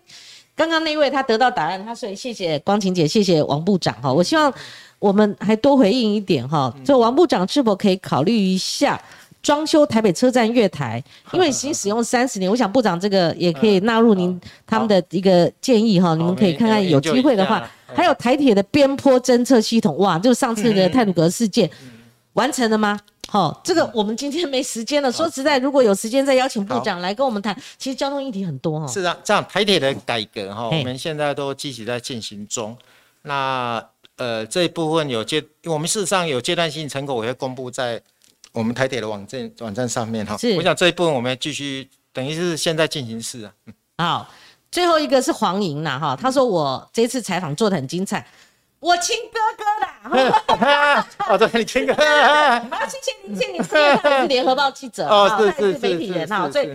刚刚那位他得到答案，他所以谢谢光晴姐，谢谢王部长哈。我希望我们还多回应一点哈，就王部长是否可以考虑一下装修台北车站月台？因为已经使用三十年，我想部长这个也可以纳入您他们的一个建议哈。你们可以看看有机会的话。还有台铁的边坡侦测系统，哇，就上次的泰鲁格事件完成了吗？好，这个我们今天没时间了。说实在，如果有时间再邀请部长来跟我们谈，其实交通议题很多哈。是啊，这样台铁的改革哈，我们现在都积极在进行中。那呃这一部分有阶，我们事实上有阶段性成果，我会公布在我们台铁的网站网站上面哈。是，我想这一部分我们继续，等于是现在进行式啊。好。最后一个是黄莹呐，哈，他说我这次采访做的很精彩，我亲哥哥的，哦，对，你亲哥，好，谢谢你，谢谢你，他是联合报记者，哦，是是是媒体人哈，所以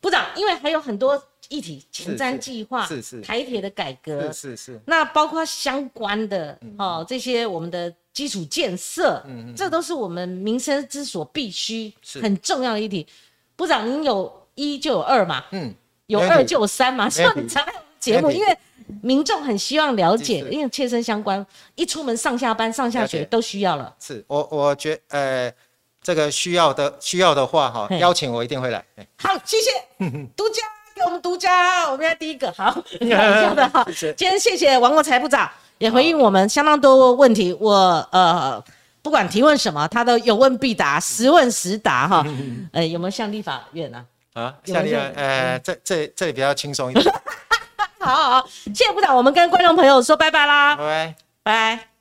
部长，因为还有很多议题，前瞻计划，是是，台铁的改革，是是，那包括相关的哦，这些我们的基础建设，嗯嗯，这都是我们民生之所必须，很重要的议题。部长，您有一就有二嘛，嗯。有二就有三嘛，希望你才节目，因为民众很希望了解，因为切身相关，一出门上下班、上下学都需要了。是我，我觉呃，这个需要的需要的话哈，邀请我一定会来。好，谢谢。独家给我们独家，我们要第一个。好，好的哈。今天谢谢王国财部长也回应我们相当多问题，我呃不管提问什么，他都有问必答，实问实答哈。呃，有没有向立法院呢？啊，夏丽啊，呃，这这这里比较轻松一点。好好好，谢谢部长，我们跟观众朋友说拜拜啦，拜拜，拜。